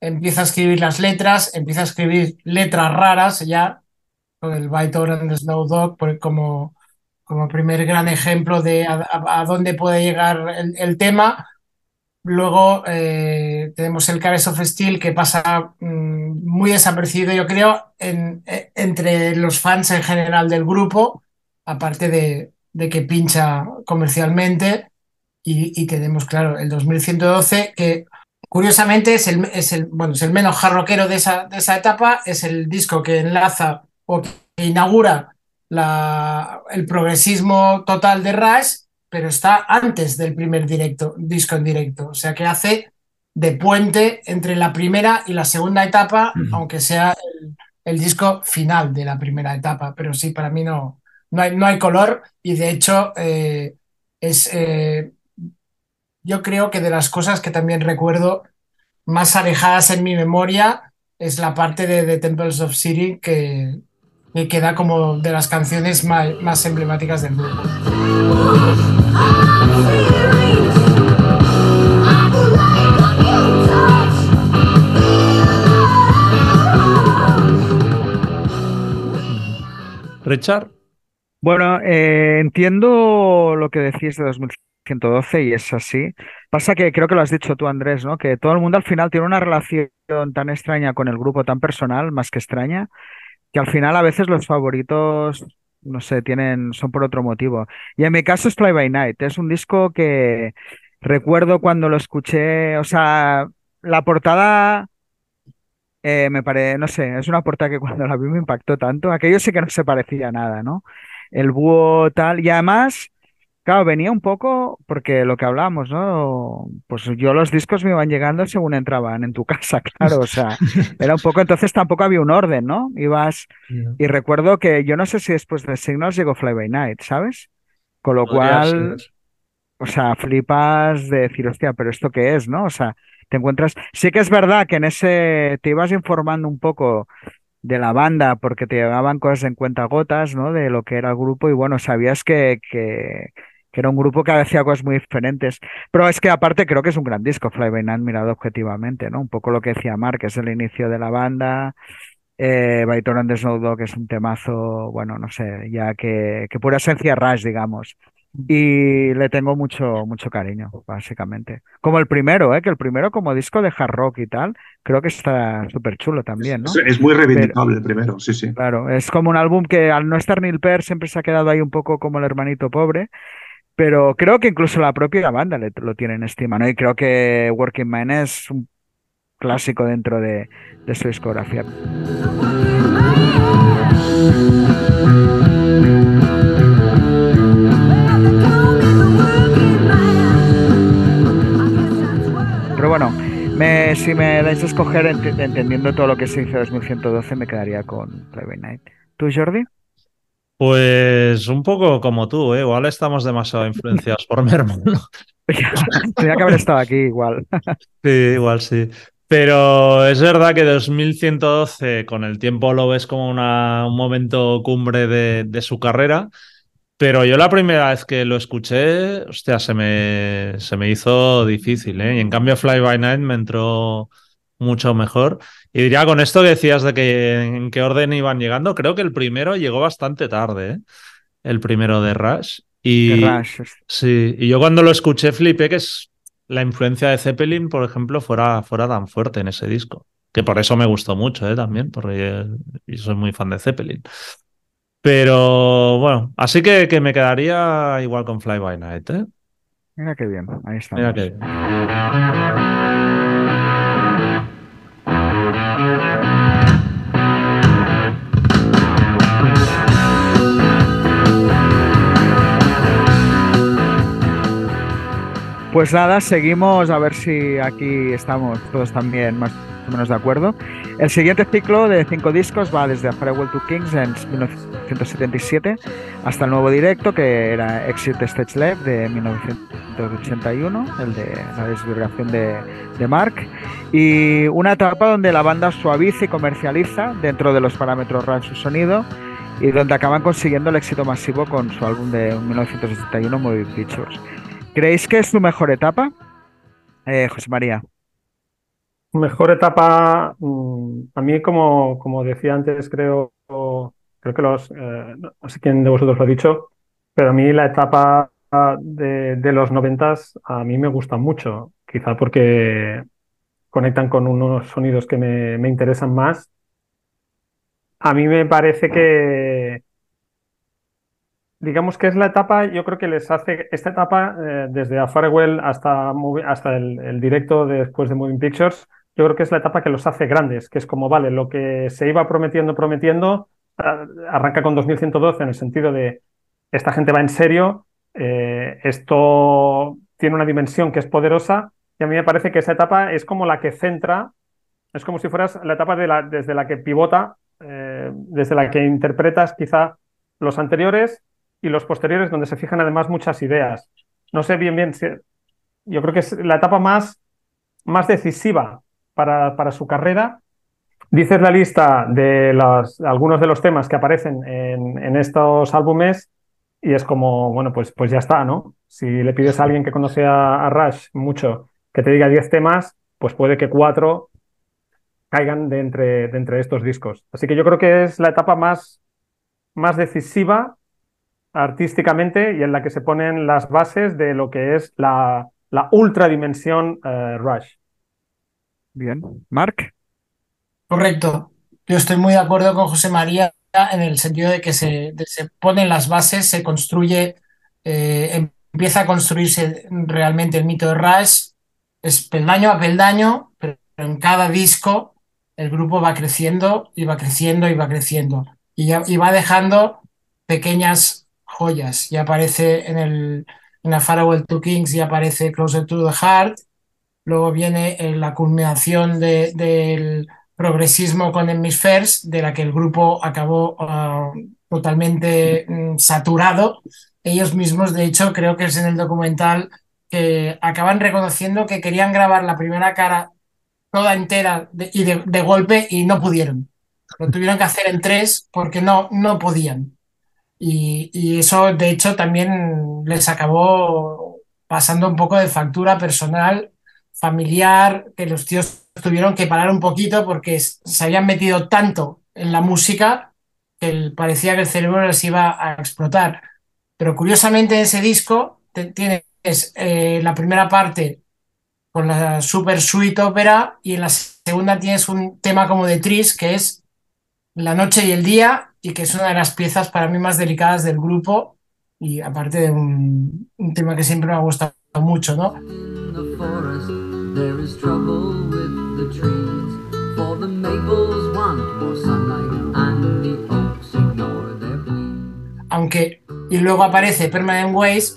Empieza a escribir las letras, empieza a escribir letras raras ya, con el Vitor and Snow Dog como, como primer gran ejemplo de a, dónde puede llegar el, el tema. Luego eh, tenemos el Cares of Steel que pasa mm, muy desapercibido, yo creo, eh, entre los fans en general del grupo, aparte de, de que pincha comercialmente. Y, y tenemos, claro, el 2112, que curiosamente es el, es el, bueno, es el menos jarroquero de esa, de esa etapa, es el disco que enlaza o que inaugura la, el progresismo total de Rush, pero está antes del primer directo, disco en directo. O sea que hace de puente entre la primera y la segunda etapa, aunque sea el, el disco final de la primera etapa. Pero sí, para mí no, no, hay, no hay color y de hecho eh, es, eh, yo creo que de las cosas que también recuerdo más alejadas en mi memoria es la parte de The Temples of City que, que queda como de las canciones más, más emblemáticas del grupo. Richard, Bueno, eh, entiendo lo que decís de 2112 y es así. Pasa que creo que lo has dicho tú, Andrés, ¿no? Que todo el mundo al final tiene una relación tan extraña con el grupo, tan personal, más que extraña, que al final a veces los favoritos, no sé, tienen, son por otro motivo. Y en mi caso es Fly by Night. Es un disco que recuerdo cuando lo escuché, o sea, la portada eh, me parece, no sé, es una portada que cuando la vi me impactó tanto. Aquello sí que no se parecía a nada, ¿no? El búho tal. Y además, claro, venía un poco, porque lo que hablamos, ¿no? Pues yo los discos me iban llegando según entraban en tu casa, *laughs* claro. O sea, era un poco, entonces tampoco había un orden, ¿no? Ibas. Y recuerdo que yo no sé si después de Signals llegó Fly by Night, ¿sabes? Con lo cual. O sea, flipas de decir, hostia, pero ¿esto qué es, no? O sea, te encuentras. Sí que es verdad que en ese te ibas informando un poco de la banda porque te llevaban cosas en cuentagotas, ¿no? De lo que era el grupo y bueno, sabías que, que, que era un grupo que hacía cosas muy diferentes. Pero es que aparte creo que es un gran disco, Fly By Night, mirado objetivamente, ¿no? Un poco lo que decía Mark, es el inicio de la banda. Eh, By and the Snow Dog es un temazo, bueno, no sé, ya que, que pura esencia Rush, digamos. y le tengo mucho, mucho cariño, básicamente. Como el primero, ¿eh? que el primero como disco de hard rock y tal, creo que está súper chulo también, ¿no? Es, es muy reivindicable el primero, sí, sí. Claro, es como un álbum que al no estar Neil Peart siempre se ha quedado ahí un poco como el hermanito pobre, pero creo que incluso la propia banda le- lo tiene en estima, ¿no? Y creo que Working Man es un clásico dentro de, su discografía. Pero bueno, me- si me dais a escoger ent- entendiendo todo lo que se hizo en 2112, me quedaría con by Night. ¿Tú, Jordi? Pues un poco como tú, ¿eh? Igual estamos demasiado influenciados por mi hermano. *laughs* Tenía que haber estado aquí igual. *laughs* Sí, igual sí. Pero es verdad que 2112 con el tiempo lo ves como una- un momento cumbre de, de su carrera, pero yo la primera vez que lo escuché, hostia, se me, se me hizo difícil, ¿eh? Y en cambio Fly By Night me entró mucho mejor. Y diría con esto que decías de que en qué orden iban llegando, creo que el primero llegó bastante tarde, ¿eh? El primero de Rush. Y, De Rush. Sí, y yo cuando lo escuché flipé que es la influencia de Zeppelin, por ejemplo, fuera, fuera tan fuerte en ese disco. Que por eso me gustó mucho, ¿eh? También, porque yo soy muy fan de Zeppelin. Pero bueno, así que, que me quedaría igual con Fly By Night, ¿eh? Mira qué bien, ahí está. Mira que Pues nada, seguimos a ver si aquí estamos todos también más o menos de acuerdo. El siguiente ciclo de cinco discos va desde Farewell to Kings en 1977 hasta el nuevo directo que era Exit Stage Left de 1981, el de la desvirgación de, de Mark, y una etapa donde la banda suaviza y comercializa dentro de los parámetros RAN su sonido y donde acaban consiguiendo el éxito masivo con su álbum de 1971 Moving Pictures. ¿Creéis que es su mejor etapa? Eh, José María. Mejor etapa, mm, a mí como, como decía antes, creo, creo que los, eh, no sé quién de vosotros lo ha dicho, pero a mí la etapa de, de los noventas a mí me gusta mucho, quizá porque conectan con unos sonidos que me, me interesan más. A mí me parece que, digamos que es la etapa, yo creo que les hace, esta etapa, eh, desde A Farewell hasta, hasta el, directo después de Moving Pictures, yo creo que es la etapa que los hace grandes, que es como, vale, lo que se iba prometiendo, prometiendo, ah, arranca con 2112 en el sentido de, esta gente va en serio, eh, esto tiene una dimensión que es poderosa, y a mí me parece que esa etapa es como la que centra, es como si fueras la etapa desde la que pivota, eh, desde la que interpretas quizá los anteriores y los posteriores, donde se fijan además muchas ideas. No sé bien, bien, yo creo que es la etapa más, más decisiva para, para su carrera. Dices la lista de los, algunos de los temas que aparecen en, en estos álbumes y es como, bueno, pues, pues ya está, ¿no? Si le pides a alguien que conoce a, Rush mucho que te diga 10 temas, pues puede que cuatro caigan de entre, de entre estos discos. Así que yo creo que es la etapa más, más decisiva artísticamente y en la que se ponen las bases de lo que es la, la ultradimensión eh, Rush. Bien. Mark. Correcto. Yo estoy muy de acuerdo con José María en el sentido de que se, de- se ponen las bases, se construye, eh, empieza a construirse realmente el mito de Rush, es peldaño a peldaño, pero en cada disco el grupo va creciendo y va creciendo y va creciendo. Y, ya- y va dejando pequeñas joyas. Ya aparece en el en A Farewell to Kings, ya aparece Closer to the Heart. Luego viene eh, la culminación de- del progresismo con Hemispheres, de la que el grupo acabó ah, totalmente mm, saturado. Ellos mismos, de hecho, creo que es en el documental que acaban reconociendo que querían grabar la primera cara toda entera y de, de golpe y no pudieron. Lo tuvieron que hacer en tres porque no, no podían. Y, eso, de hecho, también les acabó pasando un poco de factura personal, familiar, que los tíos tuvieron que parar un poquito porque se habían metido tanto en la música que parecía que el cerebro les iba a explotar. Pero curiosamente en ese disco tienes eh, la primera parte con la super suite ópera y en la segunda tienes un tema como de Tris que es La noche y el día y que es una de las piezas para mí más delicadas del grupo y aparte de un, un tema que siempre me ha gustado mucho, ¿no? In the forest, there is trouble with the trees. For the maples want more sunlight, and the oaks ignore their pleas. aunque y luego aparece Permanent Ways,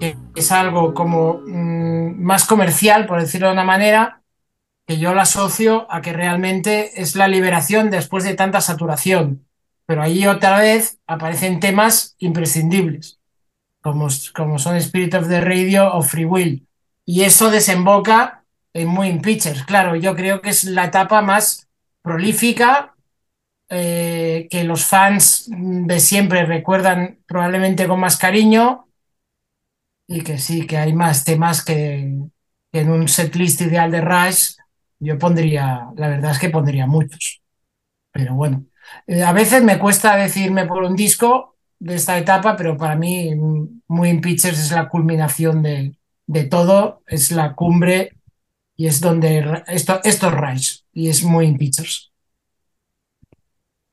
que es algo como mm, más comercial, por decirlo de una manera, que yo la asocio a que realmente es la liberación después de tanta saturación. Pero ahí otra vez aparecen temas imprescindibles, como, como son Spirit of the Radio o Free Will. Y eso desemboca en Moving Pictures. Claro, yo creo que es la etapa más prolífica eh, que los fans de siempre recuerdan probablemente con más cariño y que sí, que hay más temas que, que en un setlist ideal de Rush yo pondría, la verdad es que pondría muchos. Pero bueno, a veces me cuesta decirme por un disco de esta etapa, pero para mí mm, Moving Pictures es la culminación de, de todo, es la cumbre y es donde esto, esto es Rush y es Moving Pictures.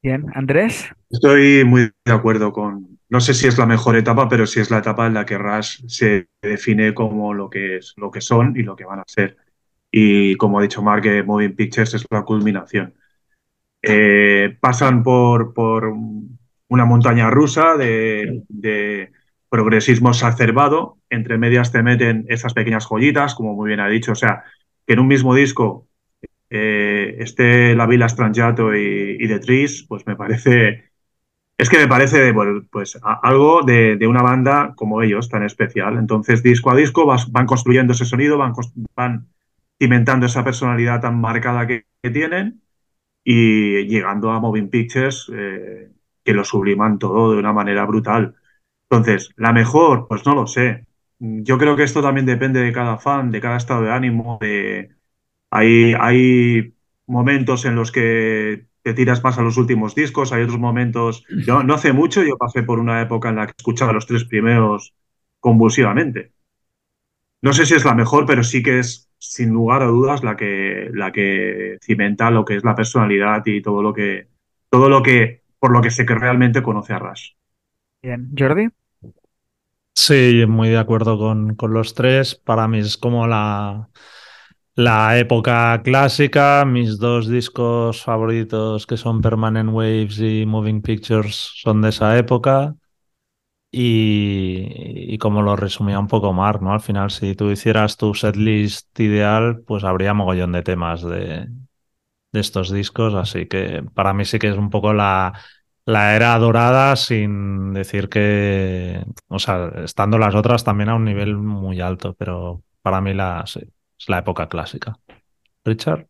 Bien, Andrés. Estoy muy de acuerdo con, no sé si es la mejor etapa, pero sí es la etapa en la que Rush se define como lo que es, lo que son y lo que van a ser. Y como ha dicho Mark, que Moving Pictures es la culminación. Eh, pasan por, por una montaña rusa de, progresismo exacerbado. Entre medias te meten esas pequeñas joyitas, como muy bien ha dicho. O sea, que en un mismo disco eh, esté La Villa Strangiato y, y The Trees, pues me parece es que me parece pues, algo de, una banda como ellos, tan especial. Entonces, disco a disco van construyendo ese sonido, van, van cimentando esa personalidad tan marcada que tienen y llegando a Moving Pictures, eh, que lo subliman todo de una manera brutal. Entonces, la mejor, pues no lo sé. Yo creo que esto también depende de cada fan, de cada estado de ánimo, de, hay, hay momentos en los que te tiras más a los últimos discos, hay otros momentos. Yo no hace mucho, yo pasé por una época en la que escuchaba los tres primeros convulsivamente. No sé si es la mejor, pero sí que es, sin lugar a dudas, la que, la que cimenta lo que es la personalidad y todo lo que, todo lo que, por lo que sé que realmente conoce a Rush. Bien, Jordi. Sí, muy de acuerdo con, con los tres. Para mí es como la, la época clásica. Mis dos discos favoritos, que son Permanent Waves y Moving Pictures, son de esa época. Y, como lo resumía un poco Mark, ¿no? Al final, si tú hicieras tu setlist ideal, pues habría mogollón de temas de, estos discos. Así que para mí sí que es un poco la, la era dorada, sin decir que, o sea, estando las otras también a un nivel muy alto, pero para mí la, sí, es la época clásica. Richard.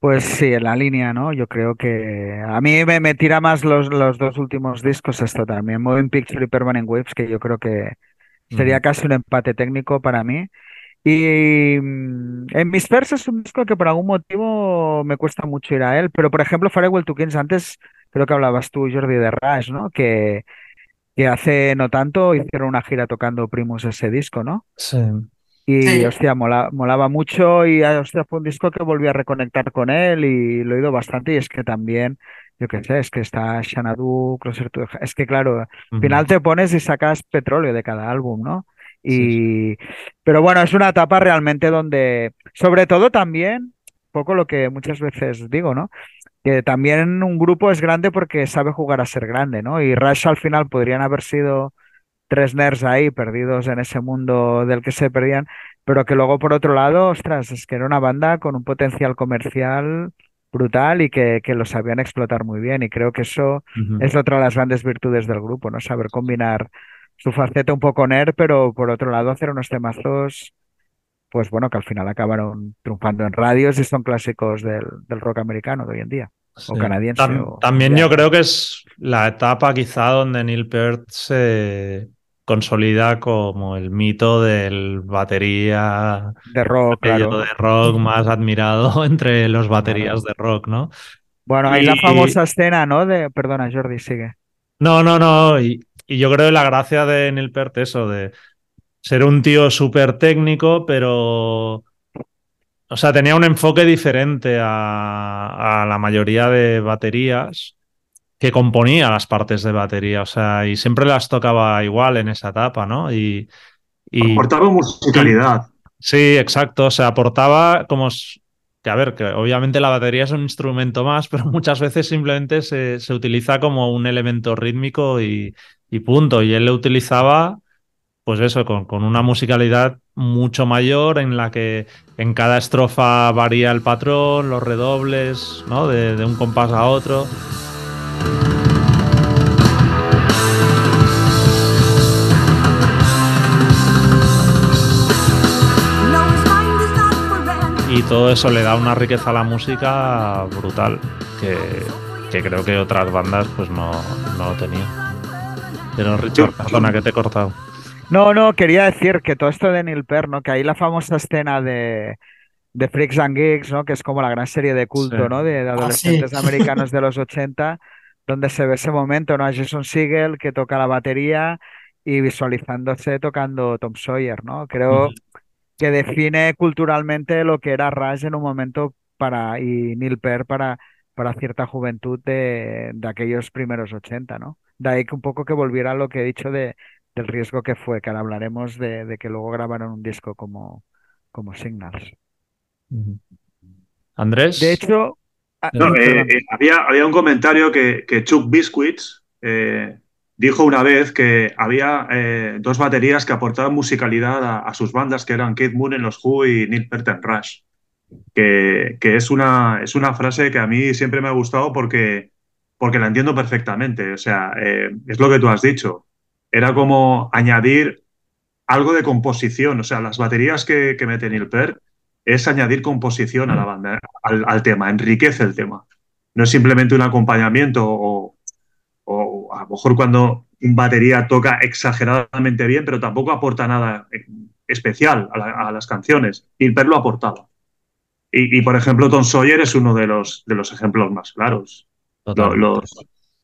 Pues sí, en la línea, ¿no? Yo creo que a mí me, me tira más los, los dos últimos discos esto también, Moving Picture y Permanent Waves, que yo creo que sería casi un empate técnico para mí. Y mm, en mis Spurs es un disco que por algún motivo me cuesta mucho ir a él, pero por ejemplo Farewell to Kings, antes creo que hablabas tú, Jordi, de Rush, ¿no? Que, que hace no tanto hicieron una gira tocando Primus ese disco, ¿no? Sí. Y Sí. hostia, mola- molaba mucho y ah, hostia, fue un disco que volví a reconectar con él y lo he oído bastante y es que también, yo qué sé, es que está Xanadu, Closer to es que claro, al final te pones y sacas petróleo de cada álbum, ¿no? Sí, Y, pero bueno, es una etapa realmente donde, sobre todo también, un poco lo que muchas veces digo, ¿no? Que también un grupo es grande porque sabe jugar a ser grande, ¿no? Y Rush al final podrían haber sido tres nerds ahí perdidos en ese mundo del que se perdían, pero que luego por otro lado, ostras, es que era una banda con un potencial comercial brutal y que, que lo sabían explotar muy bien y creo que eso es otra de las grandes virtudes del grupo, ¿no? Saber combinar su faceta un poco nerd, pero por otro lado hacer unos temazos, pues bueno, que al final acabaron triunfando en radios y son clásicos del, del rock americano de hoy en día, o canadiense. Tam- o también yo creo que es la etapa quizá donde Neil Peart se consolida como el mito del batería de rock, apellido claro. de rock más admirado *laughs* entre los baterías de rock, ¿no? Bueno, hay la famosa escena, ¿no? De, perdona, Jordi, sigue. No, no, no. Y, y yo creo que la gracia de Neil Peart eso, de ser un tío súper técnico, pero... O sea, tenía un enfoque diferente a, a la mayoría de baterías que componía las partes de batería, o sea, y siempre las tocaba igual en esa etapa, ¿no? Y, y Aportaba musicalidad. sí, exacto, o sea, aportaba como que a ver, que obviamente la batería es un instrumento más, *laughs* pero muchas veces simplemente se, se utiliza como un elemento rítmico y, y punto. Y él lo utilizaba, pues eso, con, con una musicalidad mucho mayor en la que en cada estrofa varía el patrón, los redobles, ¿no? De, de un compás a otro. Y todo eso le da una riqueza a la música brutal, que, que creo que otras bandas pues no, no lo tenían. Pero Richard, perdona que te he cortado. No, no, quería decir que todo esto de Neil Peart, ¿no? Que ahí la famosa escena de, de Freaks and Geeks, ¿no? Que es como la gran serie de culto, Sí. ¿no? De, de adolescentes sí. americanos de los 80, donde se ve ese momento, ¿no? A Jason Segel que toca la batería y visualizándose tocando Tom Sawyer, ¿no? Creo que define culturalmente lo que era Rush en un momento para, y Neil Peart para, para cierta juventud de, de aquellos primeros 80, ¿no? De ahí que un poco que volviera a lo que he dicho de, del riesgo que fue, que ahora hablaremos de, de que luego grabaron un disco como, como Signals. Andrés. De hecho, No, eh, eh, había, había un comentario que, que Chuck Biscuits eh, dijo una vez que había dos baterías que aportaban musicalidad a, a sus bandas, que eran Kate Moon en los Who y Neil Peart en Rush. Que, que es, una, es una frase que a mí siempre me ha gustado porque, porque la entiendo perfectamente. O sea, es lo que tú has dicho. Era como añadir algo de composición. O sea, las baterías que, que mete Neil Peart es añadir composición a la banda, al, al tema, enriquece el tema. No es simplemente un acompañamiento o, o a lo mejor cuando un batería toca exageradamente bien, pero tampoco aporta nada eh, especial a, la- a las canciones. Neil Peart lo aportaba. Y, y, por ejemplo, Tom Sawyer es uno de los, de los ejemplos más claros. Lo, Totalmente. lo-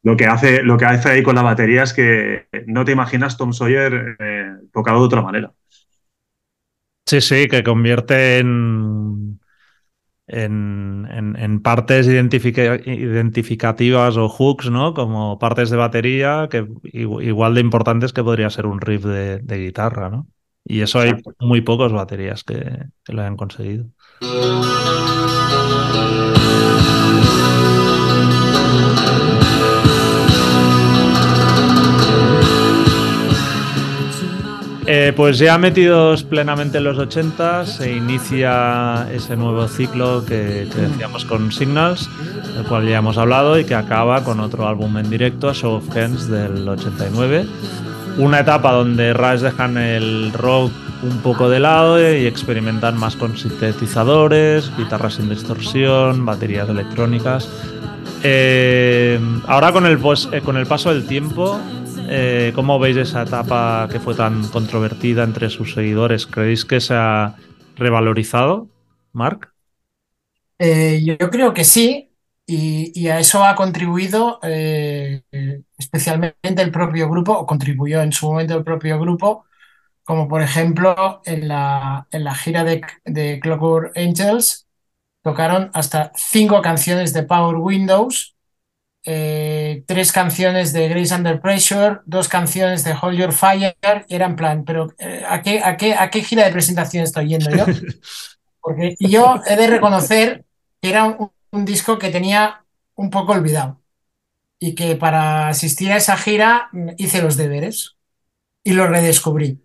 lo que hace, lo que hace ahí con la batería es que no te imaginas Tom Sawyer eh, tocado de otra manera. Sí, sí, que convierte en, en, en- en partes identifica- identificativas o hooks, ¿no? Como partes de batería, que igu- igual de importantes que podría ser un riff de, de guitarra, ¿no? Y eso hay muy pocos baterías que, que lo hayan conseguido. Eh, pues ya metidos plenamente en los 80, se inicia ese nuevo ciclo que, decíamos con Signals, del cual ya hemos hablado y que acaba con otro álbum en directo, Show of Hands del 89. Una etapa donde Rush dejan el rock un poco de lado y experimentan más con sintetizadores, guitarras sin distorsión, baterías electrónicas. Eh, ahora con el, eh, con el paso del tiempo, eh, ¿cómo veis esa etapa que fue tan controvertida entre sus seguidores? ¿Creéis que se ha revalorizado, Mark? Eh, yo creo que sí, y, a eso ha contribuido eh, especialmente el propio grupo, o contribuyó en su momento el propio grupo, como por ejemplo en la, gira de Clockwork Angels, tocaron hasta cinco canciones de Power Windows, eh, tres canciones de Grace Under Pressure, dos canciones de Hold Your Fire, y era en plan, pero eh, ¿a qué, a qué, a qué gira de presentación estoy yendo yo? *laughs* Porque yo he de reconocer que era un, un disco que tenía un poco olvidado y que para asistir a esa gira hice los deberes y lo redescubrí.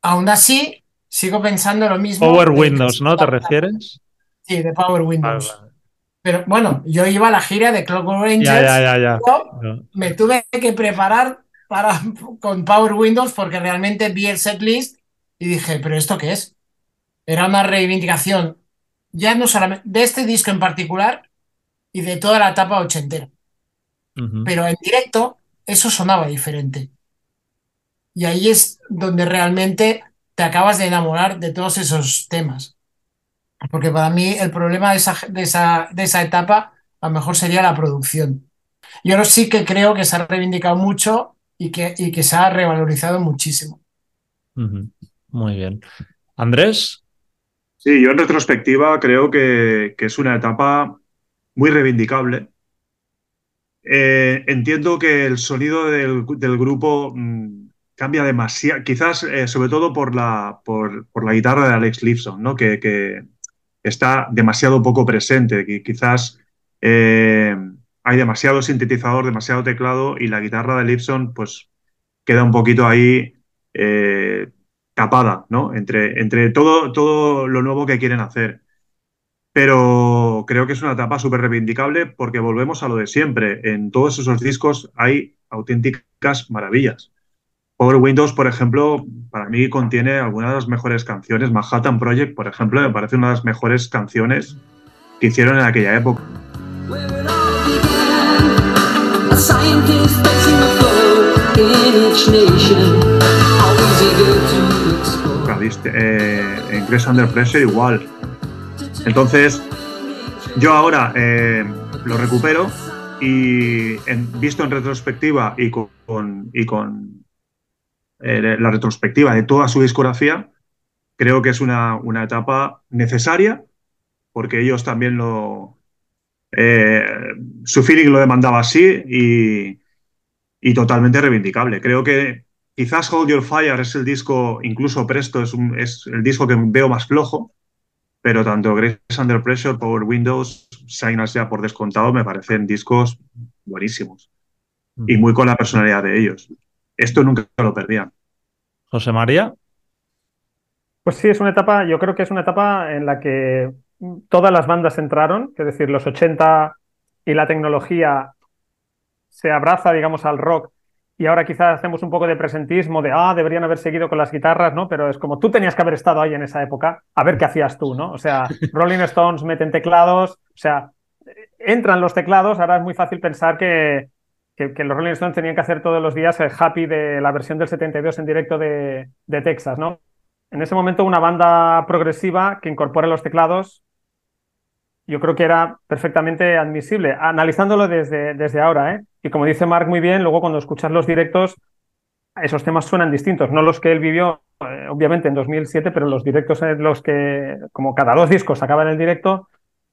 Aún así, sigo pensando lo mismo. Power Windows, ¿no? ¿Te refieres? Sí, de Power Windows. Pero bueno, yo iba a la gira de Clockwork. Ya, ya, ya, No. me tuve que preparar para, con Power Windows porque realmente vi el setlist y dije, ¿pero esto qué es? Era una reivindicación ya no solamente de este disco en particular y de toda la etapa ochentera. Pero en directo eso sonaba diferente. Y ahí es donde realmente te acabas de enamorar de todos esos temas. Porque para mí el problema de esa, de esa, de esa etapa a lo mejor sería la producción. Yo sí que creo que se ha reivindicado mucho y que, y que se ha revalorizado muchísimo. Muy bien. Andrés, Sí, yo en retrospectiva creo que, que es una etapa muy reivindicable. Eh, entiendo que el sonido del, del grupo mm, cambia demasiado, quizás eh, sobre todo por la, por, por la guitarra de Alex Lifeson, ¿no? que, que está demasiado poco presente, que quizás eh, hay demasiado sintetizador, demasiado teclado y la guitarra de Lifeson pues queda un poquito ahí eh, tapada, ¿no? Entre, entre todo, todo lo nuevo que quieren hacer. Pero creo que es una etapa súper reivindicable porque volvemos a lo de siempre. En todos esos discos hay auténticas maravillas. Power Windows, por ejemplo, para mí contiene algunas de las mejores canciones. Manhattan Project, por ejemplo, me parece una de las mejores canciones que hicieron en aquella época. Eh, en Grace Under Pressure igual. Entonces, yo ahora eh, lo recupero y en- visto en retrospectiva y con- y con eh, la retrospectiva de toda su discografía, creo que es una, una etapa necesaria porque ellos también lo... eh, su feeling lo demandaba así y, y totalmente reivindicable. Creo que quizás Hold Your Fire es el disco, incluso Presto es, un- es el disco que veo más flojo, pero tanto Grace Under Pressure, Power Windows, Signals ya por descontado me parecen discos buenísimos y muy con la personalidad de ellos. Esto nunca lo perdían. José María. Pues sí, es una etapa, yo creo que es una etapa en la que todas las bandas entraron, es decir, los 80 y la tecnología se abraza, digamos, al rock y ahora quizás hacemos un poco de presentismo de, ah, deberían haber seguido con las guitarras, ¿no? Pero es como tú tenías que haber estado ahí en esa época, a ver qué hacías tú, ¿no? O sea, *laughs* Rolling Stones meten teclados, o sea, entran los teclados, ahora es muy fácil pensar que, que, los Rolling Stones tenían que hacer todos los días el happy de la versión del 72 en directo de, de Texas, ¿no? En ese momento una banda progresiva que incorpora los teclados, yo creo que era perfectamente admisible, analizándolo desde, desde ahora, ¿eh? Y como dice Mark muy bien, luego cuando escuchas los directos, esos temas suenan distintos, no los que él vivió, eh, obviamente, en 2007, pero los directos en los que, como cada dos discos acaban el directo,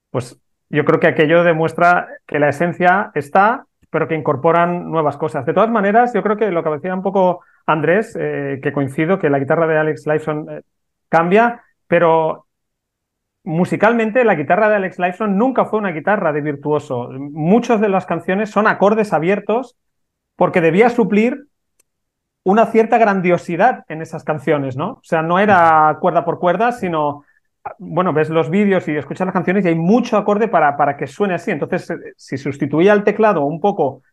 pues yo creo que aquello demuestra que la esencia está, pero que incorporan nuevas cosas. De todas maneras, yo creo que lo que decía un poco Andrés, eh, que coincido, que la guitarra de Alex Lifeson eh, cambia, pero musicalmente la guitarra de Alex Lifeson nunca fue una guitarra de virtuoso. Muchas de las canciones son acordes abiertos porque debía suplir una cierta grandiosidad en esas canciones, ¿no? O sea, no era cuerda por cuerda, sino, bueno, ves los vídeos y escuchas las canciones y hay mucho acorde para, para que suene así. Entonces, eh, si sustituía al teclado un poco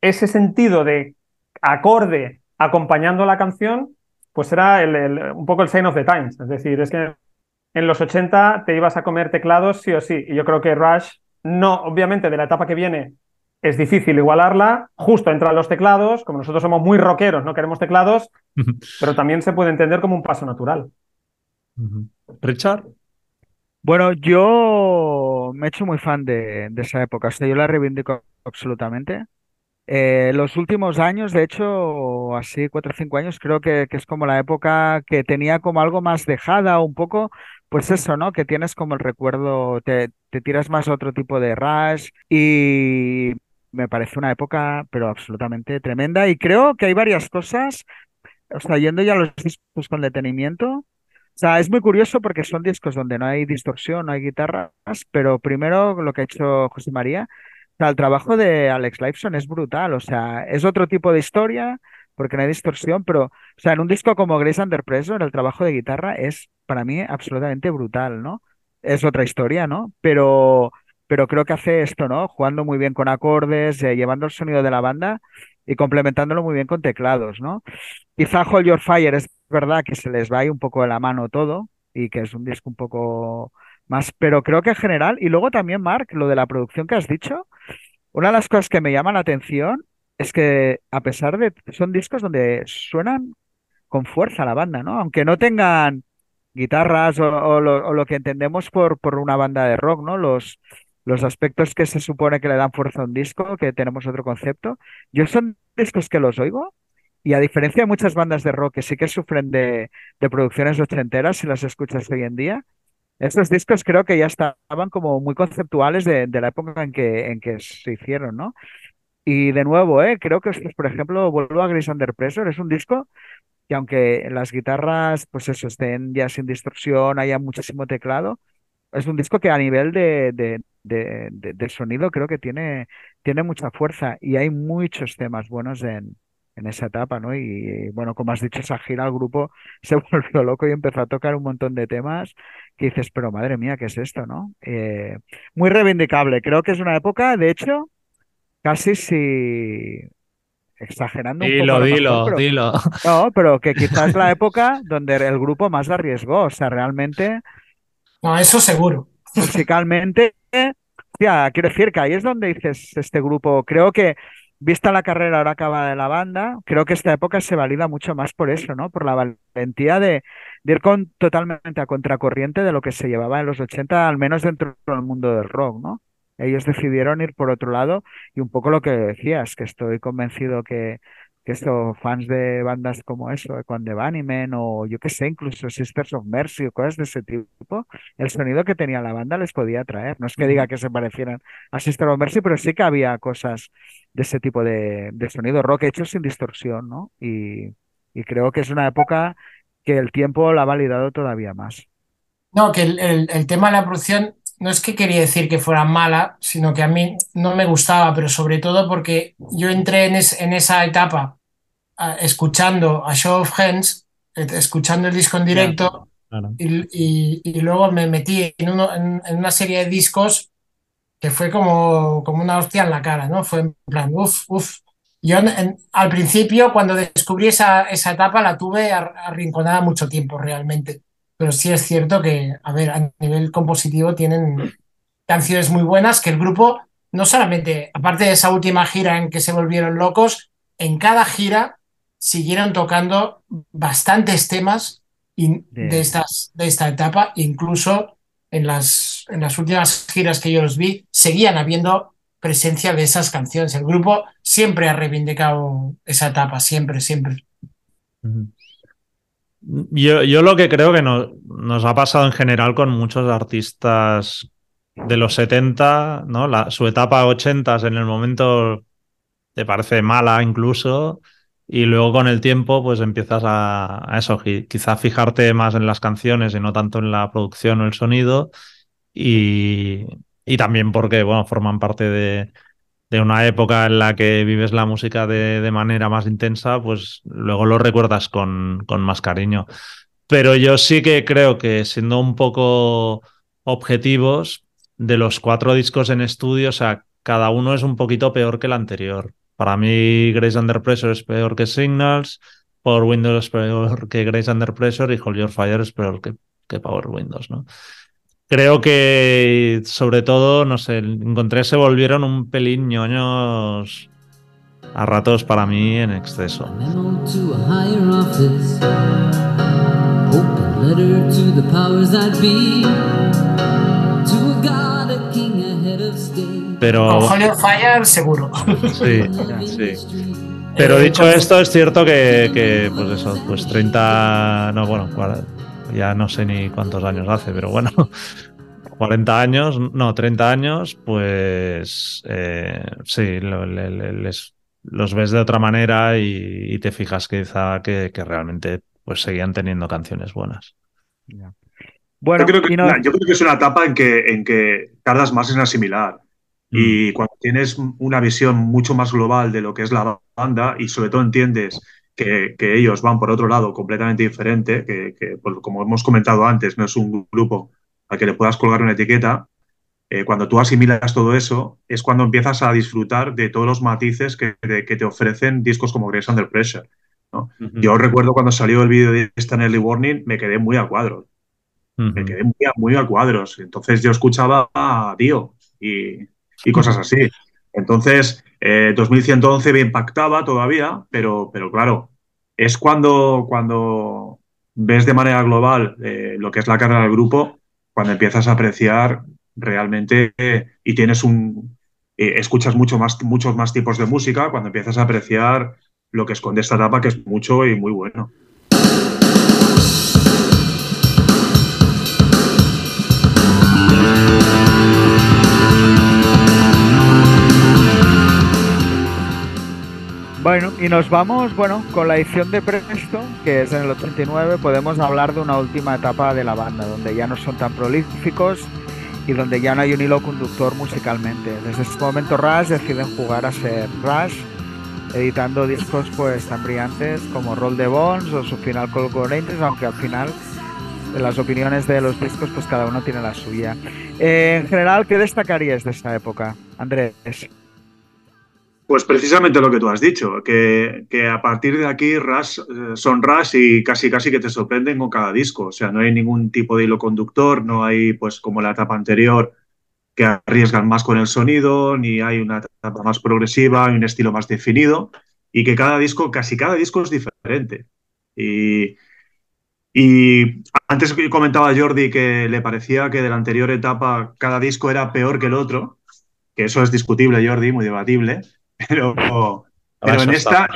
ese sentido de acorde acompañando la canción, pues era el- el- un poco el sign of the times. Es decir, es que en los 80 te ibas a comer teclados sí o sí. Y yo creo que Rush, no, obviamente de la etapa que viene es difícil igualarla. Justo entran los teclados, como nosotros somos muy rockeros, no queremos teclados, pero también se puede entender como un paso natural. Richard. Bueno, yo me he hecho muy fan de, de esa época, o sea, yo la reivindico absolutamente. Eh, los últimos años, de hecho, así cuatro o cinco años, creo que, que es como la época que tenía como algo más dejada, un poco, pues eso, ¿no? Que tienes como el recuerdo, te, te tiras más a otro tipo de rush y me parece una época, pero absolutamente tremenda. Y creo que hay varias cosas, o sea, yendo ya a los discos con detenimiento. Sea, es muy curioso porque son discos donde no hay distorsión, no hay guitarras, pero primero lo que ha hecho José María, o sea, el trabajo de Alex Lifeson es brutal, o sea, es otro tipo de historia porque no hay distorsión, pero, o sea, en un disco como Grace Under Pressure, el trabajo de guitarra es para mí absolutamente brutal, ¿no? Es otra historia, ¿no? Pero, pero creo que hace esto, ¿no? Jugando muy bien con acordes, eh, llevando el sonido de la banda y complementándolo muy bien con teclados, ¿no? Quizá Hold Your Fire es verdad que se les va ahí un poco de la mano todo y que es un disco un poco más, pero creo que en general, y luego también, Mark, lo de la producción que has dicho, una de las cosas que me llama la atención es que a pesar de, son discos donde suenan con fuerza la banda, ¿no? Aunque no tengan guitarras o, o lo, o lo que entendemos por, por una banda de rock, ¿no? Los, los aspectos que se supone que le dan fuerza a un disco, que tenemos otro concepto. Yo son discos que los oigo y a diferencia de muchas bandas de rock que sí que sufren de, de producciones ochenteras, si las escuchas hoy en día, estos discos creo que ya estaban como muy conceptuales de, la época en que, en que se hicieron, ¿no? Y de nuevo, ¿eh? creo que, por ejemplo, vuelvo a Grace Under Pressure, es un disco que aunque las guitarras, pues eso, estén ya sin distorsión, haya muchísimo teclado, es un disco que a nivel de, de- de sonido creo que tiene, tiene mucha fuerza y hay muchos temas buenos en, en esa etapa, ¿no? Y bueno, como has dicho, esa gira al grupo *laughs* se volvió loco y empezó a tocar un montón de temas que dices, pero madre mía, ¿qué es esto, no? Eh, muy reivindicable, creo que es una época, de hecho, casi si exagerando un poco Dilo, mejor, dilo, pero dilo. no, pero que *laughs* quizás la época donde el grupo más la arriesgó, o sea, realmente No, eso seguro. musicalmente, ya, quiero decir que ahí es donde dices este grupo, creo que vista la carrera ahora acabada de la banda, creo que esta época se valida mucho más por eso, ¿no? Por la valentía de, de ir con, totalmente a contracorriente de lo que se llevaba en los 80, al menos dentro del mundo del rock, ¿no? Ellos decidieron ir por otro lado y un poco lo que decías, que estoy convencido que, que esto, fans de bandas como eso, Equan de Bunnymen o yo qué sé, incluso Sisters of Mercy o cosas de ese tipo, el sonido que tenía la banda les podía atraer. No es que diga que se parecieran a Sisters of Mercy, pero sí que había cosas de ese tipo de, de sonido rock hecho sin distorsión, ¿no? Y, y creo que es una época que el tiempo la ha validado todavía más. No, que el, el- el tema de la producción no es que quería decir que fuera mala, sino que a mí no me gustaba, pero sobre todo porque yo entré en, es- en esa etapa escuchando a Show of Hands, eh, escuchando el disco en directo Claro. y, y- y luego me metí en, uno- en- en una serie de discos que fue como, como una hostia en la cara, ¿no? Fue en plan, uff, uff. Yo en- al principio, cuando descubrí esa, esa etapa, la tuve ar- arrinconada mucho tiempo realmente. Pero sí es cierto que, a ver, a nivel compositivo tienen canciones muy buenas que el grupo, no solamente, aparte de esa última gira en que se volvieron locos, en cada gira siguieron tocando bastantes temas De- de, estas, de esta etapa, incluso en las, en las últimas giras que yo los vi, seguían habiendo presencia de esas canciones. El grupo siempre ha reivindicado esa etapa, siempre, siempre. Yo, yo lo que creo que no- nos ha pasado en general con muchos artistas de los 70, ¿no? La- su etapa 80 en el momento te parece mala incluso, y luego con el tiempo pues empiezas a, a eso, qui- quizá fijarte más en las canciones y no tanto en la producción o el sonido, y, y también porque, bueno, forman parte de, de una época en la que vives la música de, de manera más intensa, pues luego lo recuerdas con, con más cariño. Pero yo sí que creo que siendo un poco objetivos, de los cuatro discos en estudio, o sea, cada uno es un poquito peor que el anterior. Para mí, Grace Under Pressure es peor que Signals, Power Windows es peor que Grace Under Pressure y Hold Your Fire es peor que, que Power Windows, ¿no? Creo que, sobre todo, no sé, encontré se volvieron un pelín ñoños a ratos para mí en exceso. A Pero, Con Holy Fire, seguro. sí, sí. Pero Eh, dicho esto, es cierto que, que, pues eso, pues 30, no, bueno, ya no sé ni cuántos años hace, pero bueno, *laughs* 40 años, no, 30 años, pues eh, sí, lo- le- le- les, los ves de otra manera y, y te fijas quizá que, que realmente pues seguían teniendo canciones buenas. Bueno, yo, creo que, no- yo creo que es una etapa en que, en que tardas más en asimilar. Y cuando tienes una visión mucho más global de lo que es la banda y sobre todo entiendes que, que ellos van por otro lado completamente diferente, que, que, pues, como hemos comentado antes, no es un grupo al que le puedas colgar una etiqueta, eh, cuando tú asimilas todo eso es cuando empiezas a disfrutar de todos los matices que, de- que te ofrecen discos como Grace Under Pressure. ¿no? Yo recuerdo cuando salió el vídeo de Stan Early Warning, me quedé muy a cuadros me quedé muy a, muy a cuadros. Entonces yo escuchaba a Dio y, y cosas así. Entonces, eh, 2111 me impactaba todavía, pero, pero claro, es cuando, cuando ves de manera global eh, lo que es la carrera del grupo, cuando empiezas a apreciar realmente y tienes un eh, escuchas mucho más, muchos más tipos de música cuando empiezas a apreciar lo que esconde esta etapa, que es mucho y muy bueno. Bueno, y nos vamos, bueno, con la edición de Presto, que es en el 89, podemos hablar de una última etapa de la banda, donde ya no son tan prolíficos y donde ya no hay un hilo conductor musicalmente. Desde ese momento Rush deciden jugar a ser Rush, editando discos pues tan brillantes como Roll the Bones o su final Cold Rangers, aunque al final las opiniones de los discos pues cada uno tiene la suya. Eh, en general, ¿qué destacarías de esta época, Andrés? Pues precisamente lo que tú has dicho, que, que a partir de aquí Rush, eh, son Rush y casi casi que te sorprenden con cada disco. O sea, no hay ningún tipo de hilo conductor, no hay, pues como la etapa anterior, que arriesgan más con el sonido, ni hay una etapa más progresiva, un estilo más definido, y que cada disco, casi cada disco es diferente. Y, y antes comentaba Jordi que le parecía que de la anterior etapa cada disco era peor que el otro, que eso es discutible, Jordi, muy debatible. Pero, pero en esta,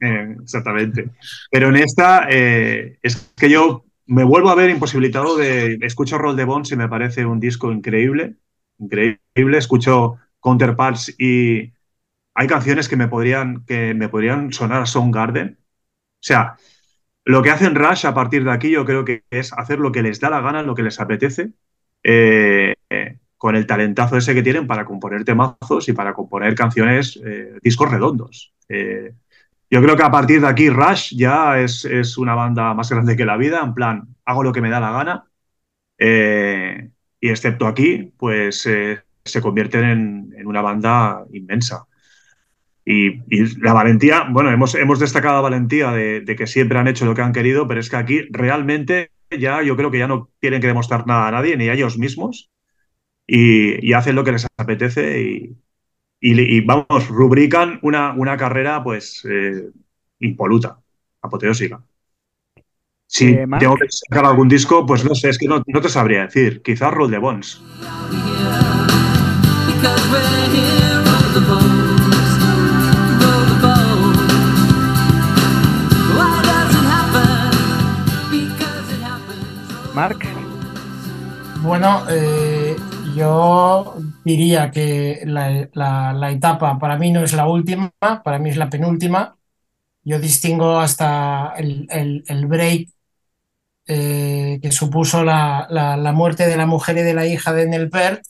eh, exactamente. Pero en esta eh, es que yo me vuelvo a ver imposibilitado de. Escucho Roll de Bones y me parece un disco increíble. Increíble. Escucho Counterparts y hay canciones que me podrían, que me podrían sonar a Soundgarden. O sea, lo que hacen Rush a partir de aquí, yo creo que es hacer lo que les da la gana, lo que les apetece. Eh, con el talentazo ese que tienen para componer temazos y para componer canciones, eh, discos redondos. Eh, yo creo que a partir de aquí Rush ya es, es, una banda más grande que la vida, en plan, hago lo que me da la gana. Eh, y excepto aquí, pues se convierten en, en, una banda inmensa. Y, la valentía, bueno, hemos, hemos destacado la valentía de, de, que siempre han hecho lo que han querido, pero es que aquí realmente ya yo creo que ya no tienen que demostrar nada a nadie, ni a ellos mismos y, y hacen lo que les apetece y, y, y vamos, rubrican una, una carrera pues eh, impoluta, apoteósica. Si eh, tengo que sacar algún disco, pues no sé, es que no, no te sabría decir. Quizás Roll the Bones. Mark. Bueno, eh, yo diría que la, la, etapa para mí no es la última, para mí es la penúltima. Yo distingo hasta el, el, el break eh, que supuso la, la, muerte de la mujer y de la hija de Nelpert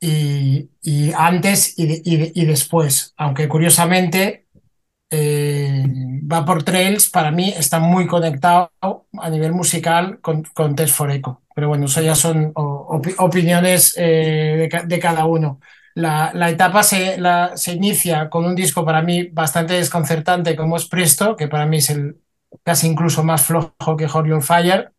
y, y antes y, y, y, después, aunque curiosamente eh, va por Trails para mí está muy conectado a nivel musical con, con for Echo pero bueno, eso ya son op opiniones eh, de, cada uno. La, etapa se, inicia con un disco para mí bastante desconcertante como es Presto, que para mí es el casi incluso más flojo que on Fire,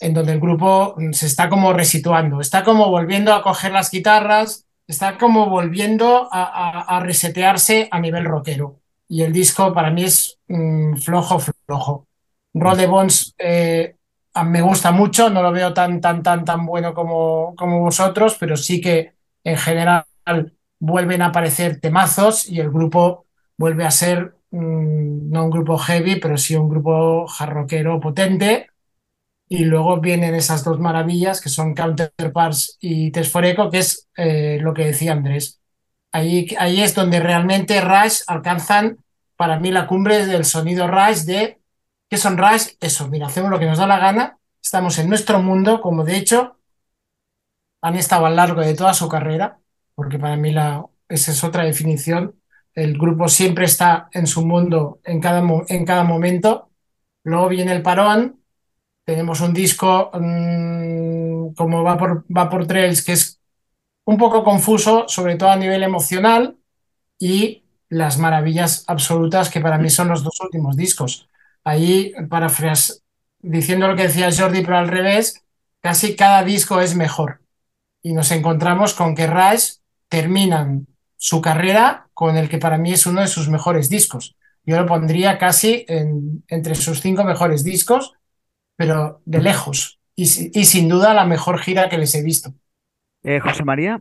en donde el grupo se está como resituando, está como volviendo a coger las guitarras, está como volviendo a, a resetearse a nivel rockero. Y el disco para mí es mmm, flojo, flojo. Roll de Bones eh, me gusta mucho, no lo veo tan, tan, tan, tan bueno como, como vosotros, pero sí que en general vuelven a aparecer temazos y el grupo vuelve a ser mmm, no un grupo heavy, pero sí un grupo jarroquero potente. Y luego vienen esas dos maravillas que son Counterparts y Tesforeco, que es eh, lo que decía Andrés. Ahí, es donde realmente Rush alcanzan para mí la cumbre del sonido Rush de ¿Qué son Rush? Eso, mira, hacemos lo que nos da la gana, estamos en nuestro mundo, como de hecho han estado a lo largo de toda su carrera, porque para mí la, esa es otra definición. El grupo siempre está en su mundo en cada, en cada momento. Luego viene el parón, tenemos un disco mmm, como va por, va por Trails, que es un poco confuso, sobre todo a nivel emocional, y las maravillas absolutas que para mí son los dos últimos discos ahí, parafras, diciendo lo que decía Jordi, pero al revés, casi cada disco es mejor. Y nos encontramos con que Rush terminan su carrera con el que para mí es uno de sus mejores discos. Yo lo pondría casi en, entre sus cinco mejores discos, pero de lejos. Y, sin duda la mejor gira que les he visto. Eh, José María.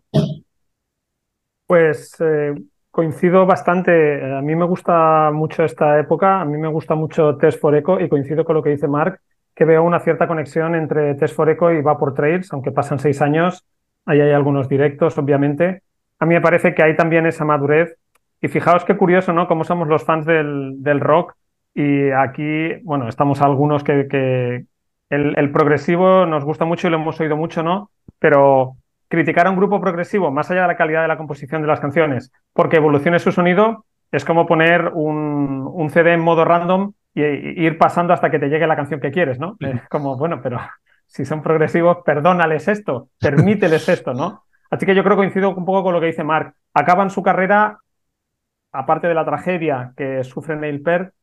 Pues eh, coincido bastante. A mí me gusta mucho esta época, a mí me gusta mucho Test for Echo y coincido con lo que dice Mark, que veo una cierta conexión entre Test for Echo y Vapor Trails, aunque pasan seis años, ahí hay algunos directos, obviamente. A mí me parece que hay también esa madurez. Y fijaos qué curioso, ¿no? Cómo somos los fans del, del rock y aquí, bueno, estamos algunos que, el progresivo nos gusta mucho y lo hemos oído mucho, ¿no? Pero criticar a un grupo progresivo, más allá de la calidad de la composición de las canciones, porque evolucione su sonido, es como poner un, un CD en modo random y, y ir pasando hasta que te llegue la canción que quieres, ¿no? Es como, bueno, pero *laughs* si son progresivos, perdónales esto, permíteles esto, ¿no? Así que yo creo que coincido un poco con lo que dice Mark. Acaban su carrera, aparte de la tragedia que sufre Neil Peart,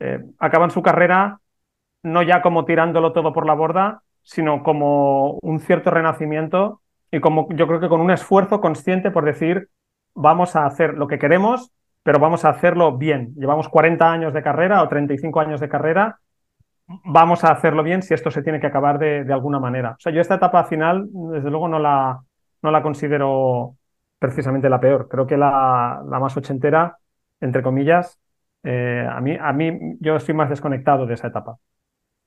eh, acaban su carrera no ya como tirándolo todo por la borda, sino como un cierto renacimiento y como yo creo que con un esfuerzo consciente por decir, vamos a hacer lo que queremos, pero vamos a hacerlo bien. Llevamos 40 años de carrera o 35 años de carrera, vamos a hacerlo bien si esto se tiene que acabar de, de alguna manera. O sea, yo esta etapa final, desde luego, no la, no la considero precisamente la peor. Creo que la, la más ochentera, entre comillas, eh, a, mí, a mí yo estoy más desconectado de esa etapa.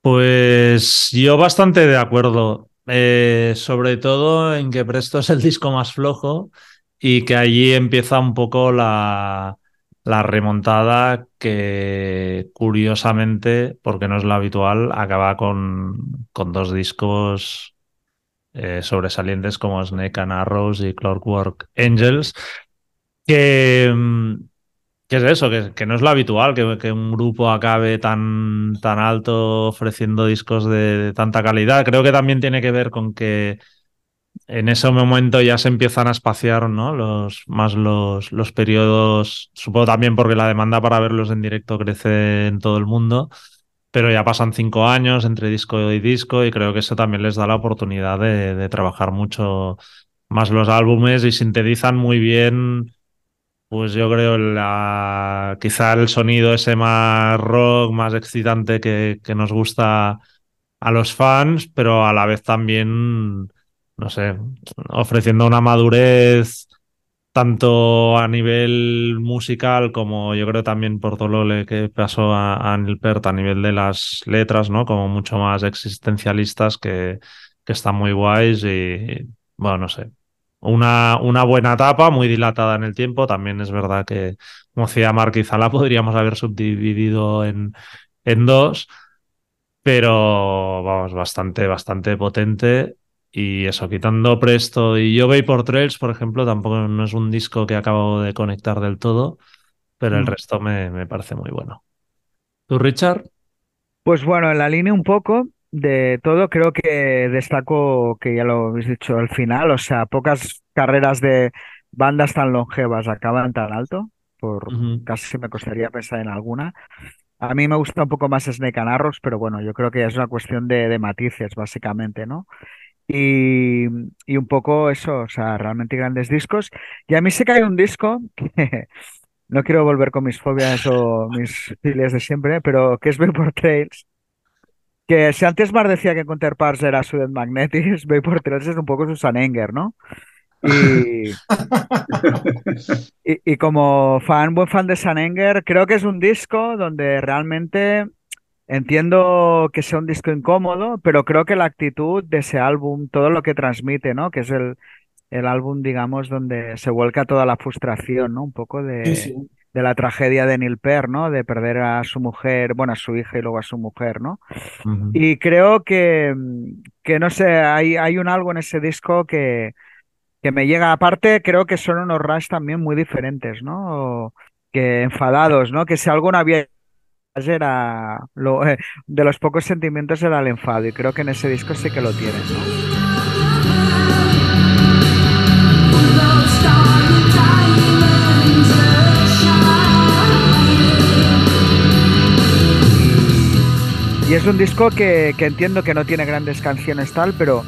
Pues yo bastante de acuerdo. Eh, sobre todo en que Presto es el disco más flojo y que allí empieza un poco la, la remontada que curiosamente, porque no es lo habitual, acaba con, con dos discos eh, sobresalientes como Snake and Arrows y Clockwork Angels, que, que es eso, que, no es lo habitual, que, un grupo acabe tan, tan alto ofreciendo discos de, tanta calidad. Creo que también tiene que ver con que en ese momento ya se empiezan a espaciar ¿no? los, más los, los periodos, supongo también porque la demanda para verlos en directo crece en todo el mundo pero ya pasan cinco años entre disco y disco y creo que eso también les da la oportunidad de trabajar mucho más los álbumes y sintetizan muy bien, pues yo creo, la, quizá el sonido ese más rock, más excitante que, que nos gusta a los fans, pero a la vez también, no sé, ofreciendo una madurez tanto a nivel musical como yo creo también por todo lo que pasó a, a Neil Peart a nivel de las letras, ¿no? Como mucho más existencialistas que, que están muy guays y, bueno, no sé. Una, una buena etapa, muy dilatada en el tiempo. También es verdad que, como decía Mar, quizá la podríamos haber subdividido en, en dos, pero vamos, bastante, bastante potente y eso, quitando Presto y yo por Trails, por ejemplo, tampoco no es un disco que acabo de conectar del todo, pero mm. el resto me, me, parece muy bueno. ¿Tú, Richard? Pues bueno, en la línea un poco de todo, creo que destaco que ya lo habéis dicho al final, o sea, pocas carreras de bandas tan longevas acaban tan alto, por uh -huh. casi me costaría pensar en alguna. A mí me gusta un poco más Snake and Arrows, pero bueno, yo creo que es una cuestión de, de matices, básicamente, ¿no? Y, y, un poco eso, o sea, realmente grandes discos. Y a mí sí que hay un disco que *laughs* no quiero volver con mis fobias o mis filias de siempre, pero que es Vapor Trails. Que si antes Mar decía que Counterparts era Sudden Magnetis, *laughs* Vapor Trails es un poco Susan Enger, ¿no? Y, y, y, como fan, buen fan de Sanenger, creo que es un disco donde realmente Entiendo que sea un disco incómodo, pero creo que la actitud de ese álbum, todo lo que transmite, ¿no? Que es el, el álbum, digamos, donde se vuelca toda la frustración, ¿no? Un poco de, sí, sí. De la tragedia de Neil Peart, ¿no? De perder a su mujer, bueno, a su hija y luego a su mujer, ¿no? Uh -huh. Y creo que, que, no sé, hay, hay un algo en ese disco que, que me llega. Aparte, creo que son unos Rush también muy diferentes, ¿no? Que enfadados, ¿no? Que si algo no había era lo, eh, de los pocos sentimientos era el enfado y creo que en ese disco sí que lo tiene. ¿no? Y es un disco que, que, entiendo que no tiene grandes canciones tal, pero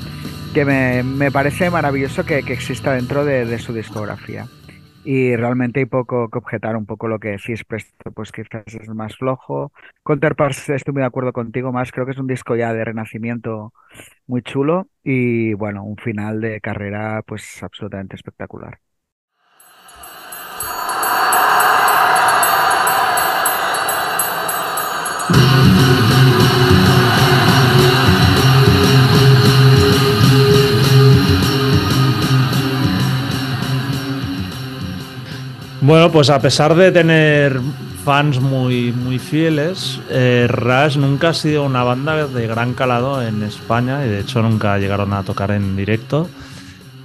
que me, me parece maravilloso que, que exista dentro de, de, su discografía. y realmente hay poco que objetar, un poco lo que decís, Presto, pues quizás es más flojo. Counterparts, estoy muy de acuerdo contigo, más creo que es un disco ya de renacimiento muy chulo y bueno, un final de carrera pues absolutamente espectacular. Bueno, pues a pesar de tener fans muy, muy fieles, eh, Rush nunca ha sido una banda de gran calado en España y de hecho nunca llegaron a tocar en directo.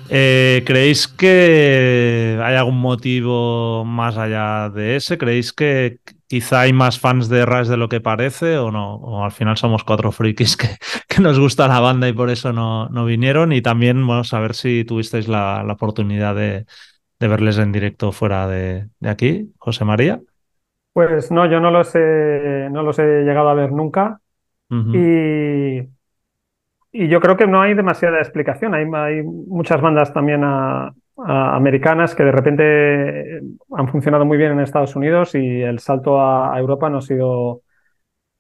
Eh, ¿Creéis que hay algún motivo más allá de ese? ¿Creéis que quizá hay más fans de Rush de lo que parece o no? O al final somos cuatro frikis que, *laughs* que nos gusta la banda y por eso no, no vinieron. Y también, bueno, saber si tuvisteis la, la oportunidad de, de verles en directo fuera de, de aquí, José María. Pues no, yo no los he, no los he llegado a ver nunca. Y, y yo creo que no hay demasiada explicación. Hay, hay muchas bandas también a- a- americanas que de repente han funcionado muy bien en Estados Unidos y el salto a, a Europa no ha sido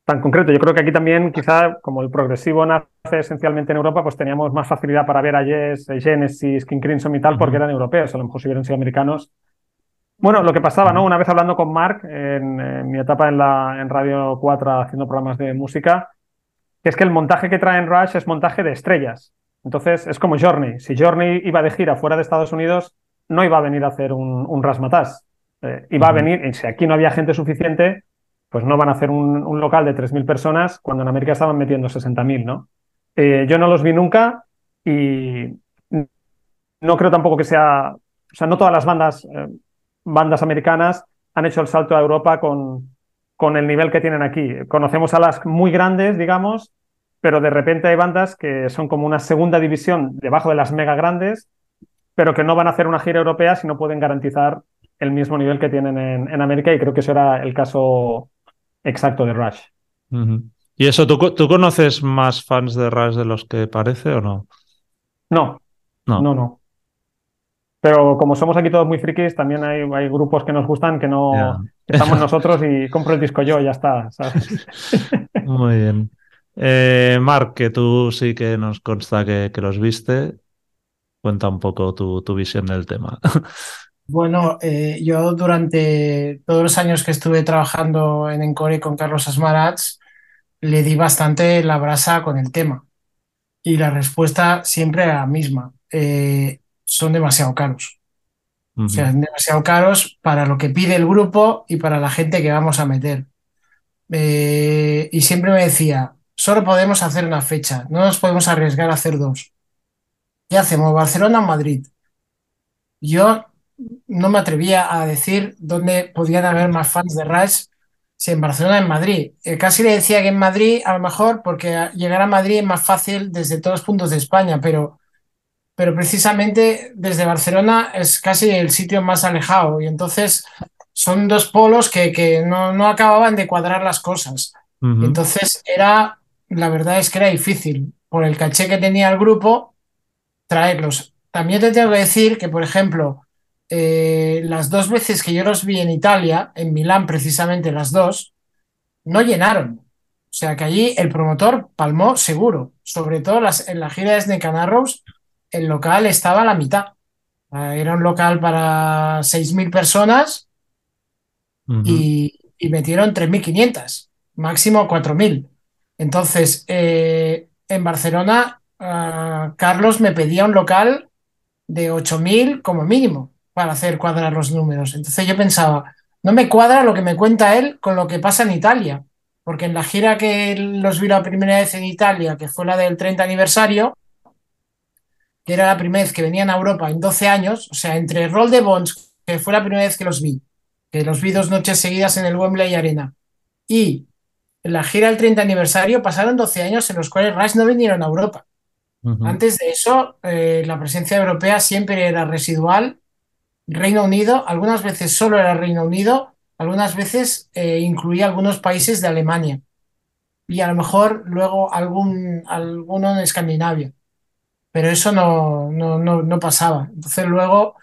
tan concreto. Yo creo que aquí también, quizá, como el progresivo nace esencialmente en Europa, pues teníamos más facilidad para ver a Yes, Genesis, King Crimson y tal, porque eran europeos. A lo mejor si hubieran sido americanos. Bueno, lo que pasaba, ¿no? Una vez hablando con Mark en, en mi etapa en, la, en Radio 4 haciendo programas de música, que es que el montaje que traen Rush es montaje de estrellas. Entonces, es como Journey. Si Journey iba de gira fuera de Estados Unidos, no iba a venir a hacer un, un razzmatazz. Eh, iba a venir, y si aquí no había gente suficiente, pues no van a hacer un, local de 3.000 personas cuando en América estaban metiendo 60.000, ¿no? Eh, yo no los vi nunca y no creo tampoco que sea, o sea, no todas las bandas, eh, bandas americanas han hecho el salto a Europa con, con el nivel que tienen aquí. Conocemos a las muy grandes, digamos, pero de repente hay bandas que son como una segunda división debajo de las mega grandes, pero que no van a hacer una gira europea si no pueden garantizar el mismo nivel que tienen en, en América y creo que eso era el caso exacto de Rush. ¿Y eso, ¿tú, tú conoces más fans de Rush de los que parece o no? No, No. no, no. Pero como somos aquí todos muy frikis, también hay, hay grupos que nos gustan que no estamos *laughs* nosotros y compro el disco yo, ya está, ¿sabes? *laughs* Muy bien. Eh, Marc, que tú sí que nos consta que, que los viste, cuenta un poco tu, tu visión del tema. *laughs* Bueno, eh, yo durante todos los años que estuve trabajando en Encore con Carlos Asmarats, le di bastante la brasa con el tema. Y la respuesta siempre era la misma. Eh, son demasiado caros. O sea, son demasiado caros para lo que pide el grupo y para la gente que vamos a meter. Eh, y siempre me decía, solo podemos hacer una fecha, no nos podemos arriesgar a hacer dos. ¿Qué hacemos? ¿Barcelona o Madrid? Yo no me atrevía a decir dónde podían haber más fans de Rush, si en Barcelona en Madrid. Eh, casi le decía que en Madrid, a lo mejor, porque llegar a Madrid es más fácil desde todos los puntos de España, pero, pero precisamente desde Barcelona es casi el sitio más alejado y entonces son dos polos que, que no, no acababan de cuadrar las cosas. Entonces era, la verdad es que era difícil, por el caché que tenía el grupo, traerlos. También te tengo que decir que, por ejemplo, eh, las dos veces que yo los vi en Italia, en Milán precisamente las dos, no llenaron. O sea que allí el promotor palmó seguro. Sobre todo las, en la gira de Snake and Arrows, el local estaba a la mitad. Era un local para 6.000 personas Ujú. y, y metieron 3.500, máximo 4.000. Entonces, eh, en Barcelona, ah, Carlos me pedía un local de 8.000 como mínimo para hacer cuadrar los números. Entonces yo pensaba, no me cuadra lo que me cuenta él con lo que pasa en Italia, porque en la gira que los vi la primera vez en Italia, que fue la del 30 aniversario, que era la primera vez que venían a Europa en 12 años, o sea, entre Roll de Bones, que fue la primera vez que los vi, que los vi dos noches seguidas en el Wembley Arena, y la gira del 30 aniversario pasaron 12 años en los cuales Rush no vinieron a Europa. Antes de eso, eh, la presencia europea siempre era residual. Reino Unido, algunas veces solo era Reino Unido, algunas veces eh, incluía algunos países de Alemania y a lo mejor luego algún, alguno en Escandinavia. Pero eso no, no, no, no pasaba. Entonces luego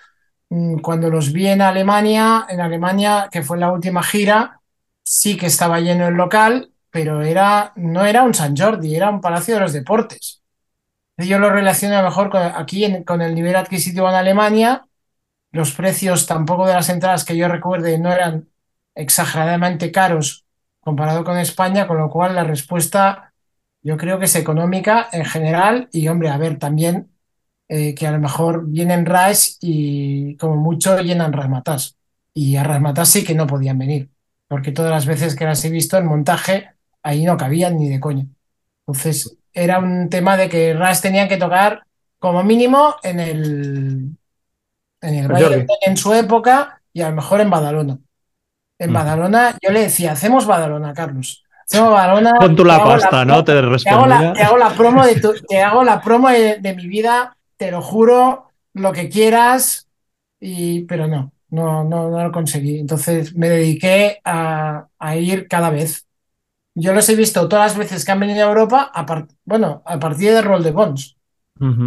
mm, cuando los vi en Alemania, en Alemania, que fue la última gira, sí que estaba lleno el local, pero era, no era un San Jordi, era un Palacio de los Deportes. Yo lo relaciono mejor con, aquí con el nivel adquisitivo en Alemania. Los precios tampoco de las entradas que yo recuerde no eran exageradamente caros comparado con España, con lo cual la respuesta yo creo que es económica en general y hombre, a ver, también eh, que a lo mejor vienen Rush y como mucho llenan Rasmatas. Y a Rasmatas sí que no podían venir, porque todas las veces que las he visto en montaje, ahí no cabían ni de coña. Entonces, era un tema de que Rush tenían que tocar como mínimo en el, en el del Nen en su época y a lo mejor en Badalona. En Ujú. Badalona, yo le decía, hacemos Badalona, Carlos. Hacemos Badalona. Tú te la pasta, ¿no? Te te hago la, te hago la promo de tu- te hago la promo de, de mi vida, te lo juro, lo que quieras, y, pero no, no, no, no lo conseguí. Entonces me dediqué a, a ir cada vez. Yo los he visto todas las veces que han venido a Europa, a par- bueno, a partir de Roll de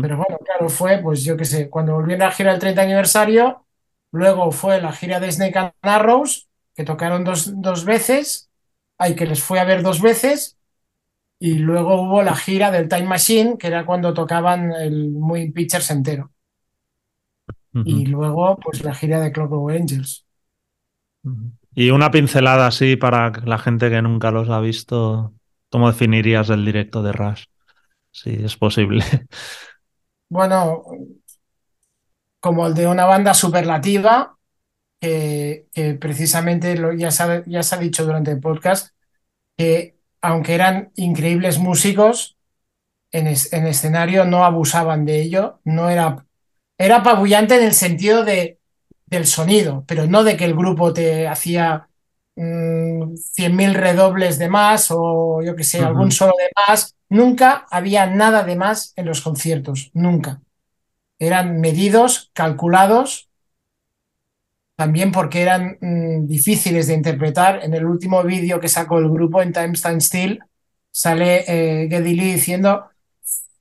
Pero bueno, claro, fue, pues yo qué sé, cuando volvieron a la gira del 30 aniversario, luego fue la gira de Snake and Arrows, que tocaron dos, dos veces, hay que les fue a ver dos veces, y luego hubo la gira del Time Machine, que era cuando tocaban el Muy Pictures entero, y luego pues la gira de Clockwork Angels. Y una pincelada así para la gente que nunca los ha visto, ¿cómo definirías el directo de Rush? Si es posible. Bueno, como el de una banda superlativa, que, que precisamente lo, ya, se ha, ya se ha dicho durante el podcast, que aunque eran increíbles músicos, en, es- en escenario no abusaban de ello, no era, era apabullante en el sentido de, del sonido, pero no de que el grupo te hacía mm, 100.000 redobles de más o yo que sé, algún solo de más. Nunca había nada de más en los conciertos, nunca. Eran medidos, calculados, también porque eran mm, difíciles de interpretar. En el último vídeo que sacó el grupo en Time Stand Still, sale eh, Geddy Lee diciendo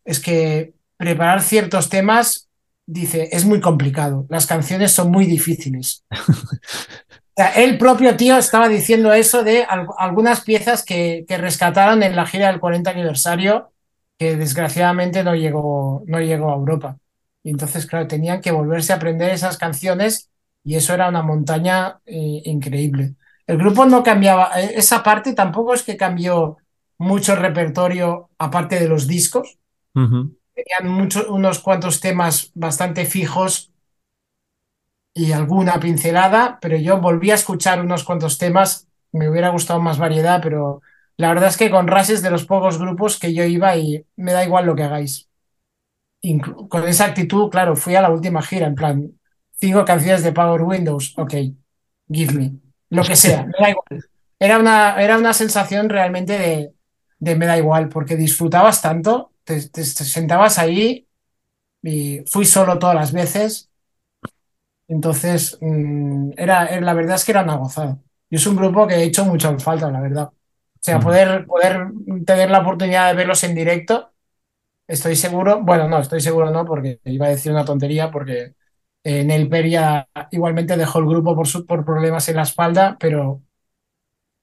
es que preparar ciertos temas, dice, es muy complicado. Las canciones son muy difíciles. *laughs* El propio tío estaba diciendo eso de al- algunas piezas que, que rescataron en la gira del 40 aniversario, que desgraciadamente no llegó, no llegó a Europa. Y entonces, claro, tenían que volverse a aprender esas canciones y eso era una montaña eh, increíble. El grupo no cambiaba, eh, esa parte tampoco es que cambió mucho repertorio aparte de los discos. Ujú. Tenían muchos, unos cuantos temas bastante fijos y alguna pincelada, pero yo volví a escuchar unos cuantos temas. Me hubiera gustado más variedad, pero la verdad es que con Rush es de los pocos grupos que yo iba y me da igual lo que hagáis. Inclu- con esa actitud, claro, fui a la última gira, en plan, cinco canciones de Power Windows, ok, give me, lo que sea, me da igual. Era una, era una sensación realmente de, de me da igual, porque disfrutabas tanto, te, te- sentabas ahí y fui solo todas las veces, entonces mm, era, era- la verdad es que era una gozada. Y es un grupo que he hecho mucho falta, la verdad. O sea, poder, poder tener la oportunidad de verlos en directo, estoy seguro, bueno, no, estoy seguro no, porque iba a decir una tontería, porque eh, Neil Peria igualmente dejó el grupo por, su- por problemas en la espalda, pero,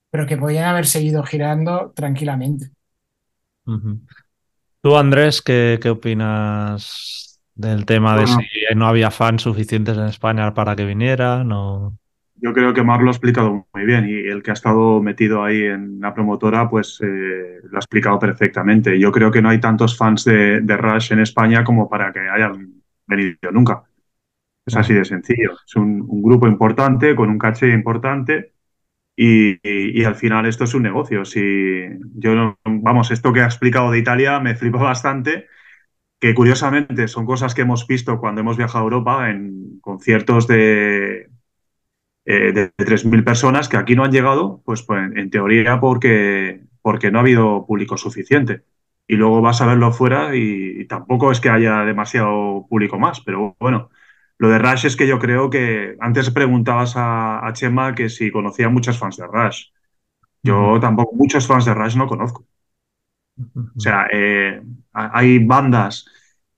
pero que podían haber seguido girando tranquilamente. Tú, Andrés, ¿qué, qué opinas del tema de Bueno. si no había fans suficientes en España para que vinieran? O... Yo creo que Mar lo ha explicado muy bien y el que ha estado metido ahí en la promotora pues eh, lo ha explicado perfectamente. Yo creo que no hay tantos fans de, de Rush en España como para que hayan venido nunca. Es así de sencillo. Es un, un grupo importante, con un caché importante y, y- y al final esto es un negocio. Si yo, vamos, esto que ha explicado de Italia me flipa bastante, que curiosamente son cosas que hemos visto cuando hemos viajado a Europa en conciertos de, eh, de 3.000 personas que aquí no han llegado, pues, pues en teoría porque, porque no ha habido público suficiente. Y luego vas a verlo fuera y, y tampoco es que haya demasiado público más, pero bueno, lo de Rush es que yo creo que antes preguntabas a, a Chema que si conocía muchos fans de Rush. Yo tampoco, muchos fans de Rush no conozco. O sea, eh, ha- hay bandas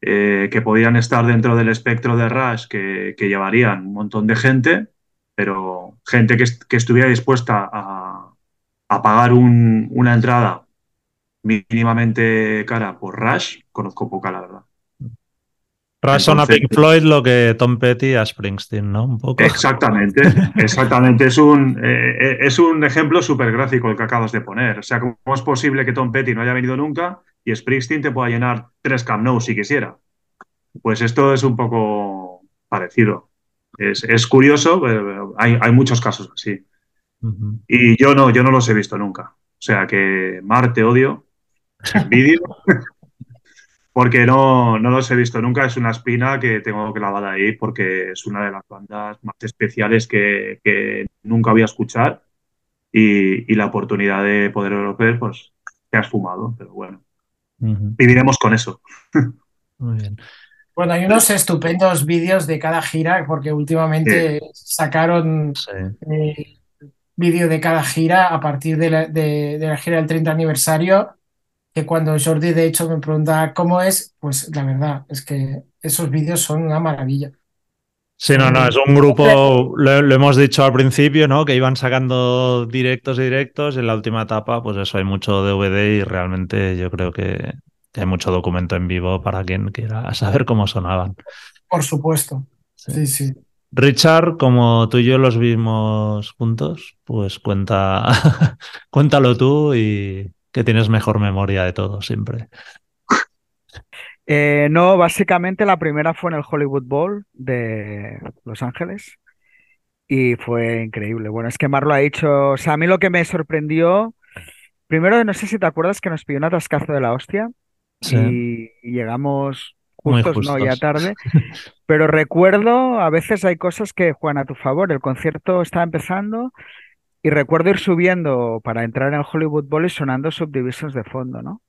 eh, que podían estar dentro del espectro de Rush, que, llevarían un montón de gente, pero gente que estuviera dispuesta a, a pagar un- una entrada mínimamente cara por Rush, conozco poca, la verdad. Rush son a Pink Floyd lo que Tom Petty a Springsteen, ¿no? Un poco. Exactamente, exactamente. Es un, eh, eh, es un ejemplo súper gráfico el que acabas de poner. O sea, ¿cómo es posible que Tom Petty no haya venido nunca y Springsteen te pueda llenar tres Camp Nou si quisiera? Pues esto es un poco parecido. Es, es curioso, pero hay, hay muchos casos así. Y yo no, yo no los he visto nunca. O sea que Mar, te odio, *laughs* envidio, porque no, no los he visto nunca. Es una espina que tengo clavada ahí porque es una de las bandas más especiales que, que nunca voy a escuchar y, y la oportunidad de poder ver, pues te has fumado, pero bueno, Ujú. viviremos con eso. Muy bien. Bueno, hay unos estupendos vídeos de cada gira, porque últimamente sacaron Sí. eh, vídeo de cada gira a partir de la, de- de la gira del 30 aniversario, que cuando Jordi de hecho me pregunta cómo es, pues la verdad es que esos vídeos son una maravilla. Sí, no, no, es un grupo, lo, lo hemos dicho al principio, ¿no? Que iban sacando directos y directos y en la última etapa, pues eso, hay mucho DVD y realmente yo creo que, que hay mucho documento en vivo para quien quiera *laughs* saber cómo sonaban. Por supuesto. Sí. Sí, sí. Richard, como tú y yo los vimos juntos, pues cuenta, *laughs* cuéntalo tú y que tienes mejor memoria de todo siempre. Eh, no, básicamente la primera fue en el Hollywood Bowl de Los Ángeles y fue increíble. Bueno, es que Mar lo ha dicho, o sea, a mí lo que me sorprendió, primero no sé si te acuerdas que nos pidió un atascazo de la hostia Sí. y, y llegamos justos, no, ya tarde, *laughs* pero recuerdo, a veces hay cosas que juegan a tu favor, el concierto estaba empezando y recuerdo ir subiendo para entrar en el Hollywood Bowl y sonando Subdivisions de fondo, ¿no?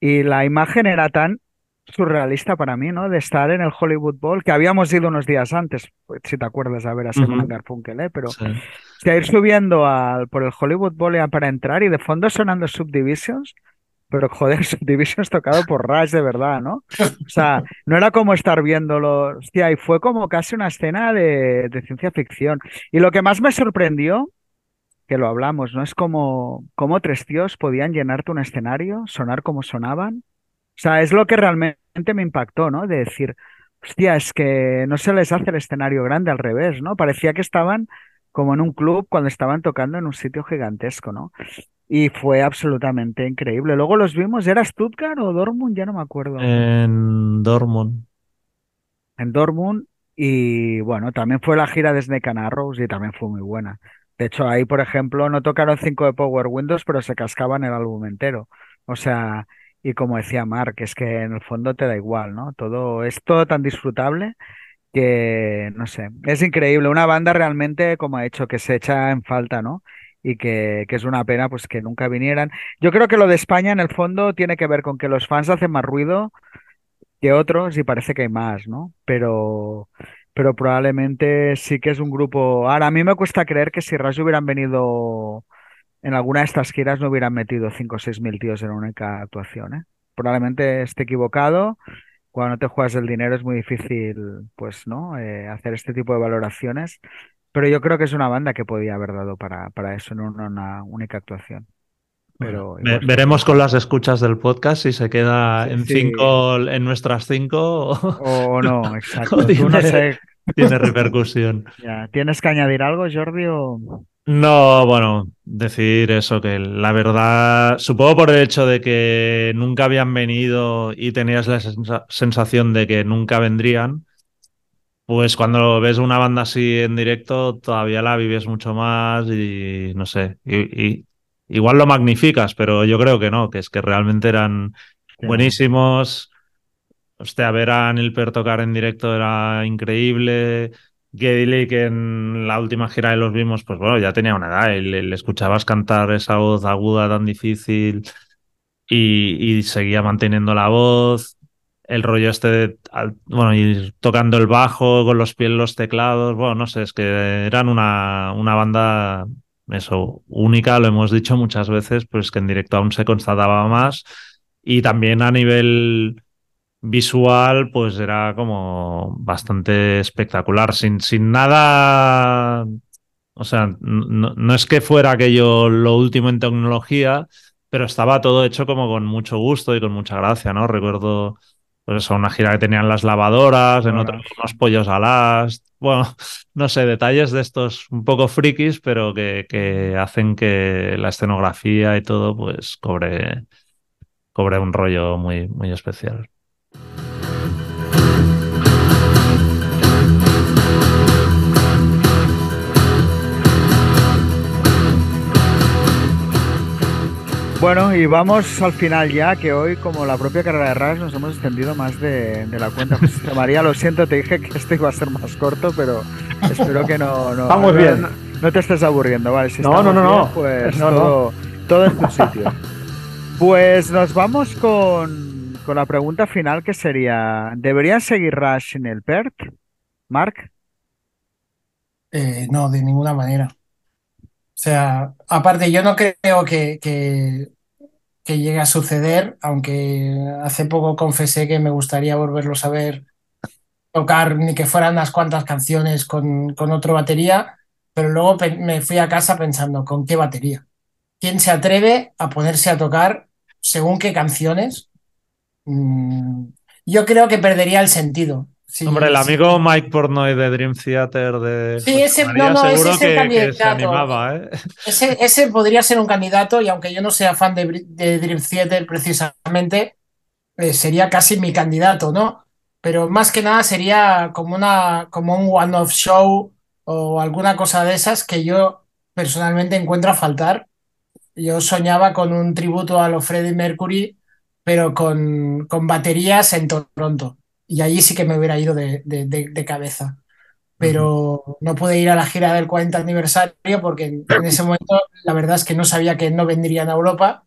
Y la imagen era tan surrealista para mí, ¿no? De estar en el Hollywood Bowl, que habíamos ido unos días antes, pues, si te acuerdas, a ver a Simon Ujú. Garfunkel, ¿eh? Pero Sí. sea, ir subiendo al, por el Hollywood Bowl para entrar y de fondo sonando Subdivisions, pero joder, *laughs* Subdivisions tocado por Rush de verdad, ¿no? O sea, no era como estar viéndolo, hostia, y fue como casi una escena de, de ciencia ficción. Y lo que más me sorprendió, que lo hablamos, ¿no? Es como, como tres tíos podían llenarte un escenario, sonar como sonaban. O sea, es lo que realmente me impactó, ¿no? De decir, hostia, es que no se les hace el escenario grande al revés, ¿no? Parecía que estaban como en un club cuando estaban tocando en un sitio gigantesco, ¿no? Y fue absolutamente increíble. Luego los vimos, ¿era Stuttgart o Dortmund? Ya no me acuerdo. En Dortmund. En Dortmund. Y bueno, también fue la gira de Snake and Arrows y también fue muy buena. De hecho, ahí, por ejemplo, no tocaron cinco de Power Windows, pero se cascaban el álbum entero. O sea, y como decía Mark, es que en el fondo te da igual, ¿no? Todo es todo tan disfrutable que, no sé, es increíble. Una banda realmente, como ha hecho, que se echa en falta, ¿no? Y que, que es una pena, pues, que nunca vinieran. Yo creo que lo de España, en el fondo, tiene que ver con que los fans hacen más ruido que otros y parece que hay más, ¿no? Pero, pero probablemente sí que es un grupo. Ahora, a mí me cuesta creer que si Rush hubieran venido en alguna de estas giras no hubieran metido 5 o 6 mil tíos en una única actuación, ¿eh? Probablemente esté equivocado. Cuando te juegas el dinero es muy difícil, pues, ¿no? Eh, hacer este tipo de valoraciones. Pero yo creo que es una banda que podía haber dado para, para eso en una, una única actuación. Pero igual- veremos con las escuchas del podcast si se queda Sí, en sí. cinco, en nuestras cinco o, O *laughs* no, exacto. o Tú no tiene, sé, tiene repercusión. *laughs* ya, ¿tienes que añadir algo, Jordi? O... No, bueno, decir eso, que la verdad, supongo por el hecho de que nunca habían venido y tenías la sensa- sensación de que nunca vendrían, pues cuando ves una banda así en directo todavía la vives mucho más y no sé, y, y- igual lo magnificas, pero yo creo que no, que es que realmente eran buenísimos. Hostia, ver a Nilper tocar en directo era increíble. Geddy que en la última gira de los vimos, pues bueno, ya tenía una edad y le, le escuchabas cantar esa voz aguda tan difícil y, y seguía manteniendo la voz. El rollo este de, bueno, ir tocando el bajo con los pies los teclados, bueno, no sé, es que eran una, una banda, eso, única, lo hemos dicho muchas veces, pues que en directo aún se constataba más y también a nivel visual, pues era como bastante espectacular, sin, sin nada. O sea, no, no es que fuera aquello lo último en tecnología, pero estaba todo hecho como con mucho gusto y con mucha gracia, ¿no? Recuerdo, pues eso, una gira que tenían las lavadoras, en otros unos pollos alas. Bueno, *laughs* no sé, detalles de estos un poco frikis, pero que, que hacen que la escenografía y todo, pues, cobre, cobre un rollo muy, muy especial. Bueno, y vamos al final ya, que hoy, como la propia carrera de Rush, nos hemos extendido más de, de la cuenta. José *laughs* María, lo siento, te dije que este iba a ser más corto, pero espero que no, no, Estamos no- bien. no, no te estés aburriendo, ¿vale? Si No, no, no, bien, no. Pues No, no. todo, todo en su sitio. Pues nos vamos con, con la pregunta final, que sería, ¿deberían seguir Rush en el PERT? Mark, Eh, no, de ninguna manera. O sea, aparte, yo no creo que, que, llegue a suceder, aunque hace poco confesé que me gustaría volverlos a ver tocar, ni que fueran unas cuantas canciones con, con otro batería, pero luego me fui a casa pensando, ¿con qué batería? ¿Quién se atreve a ponerse a tocar según qué canciones? Mm, yo creo que perdería el sentido. Si- Hombre, el amigo Mike Pornoy de Dream Theater de Sí, José ese- María, no, no, ese es el que, que se candidato. animaba, ¿eh? Ese, ese podría ser un candidato y aunque yo no sea fan de Dream Theater precisamente, eh, sería casi mi candidato, ¿no? Pero más que nada sería como, una, como un one-off show o alguna cosa de esas que yo personalmente encuentro a faltar. Yo soñaba con un tributo a los Freddie Mercury, pero con, con baterías en Toronto. Y allí sí que me hubiera ido de, de- de- de cabeza. Pero no pude ir a la gira del 40 aniversario porque en, ese momento la verdad es que no sabía que no vendrían a Europa.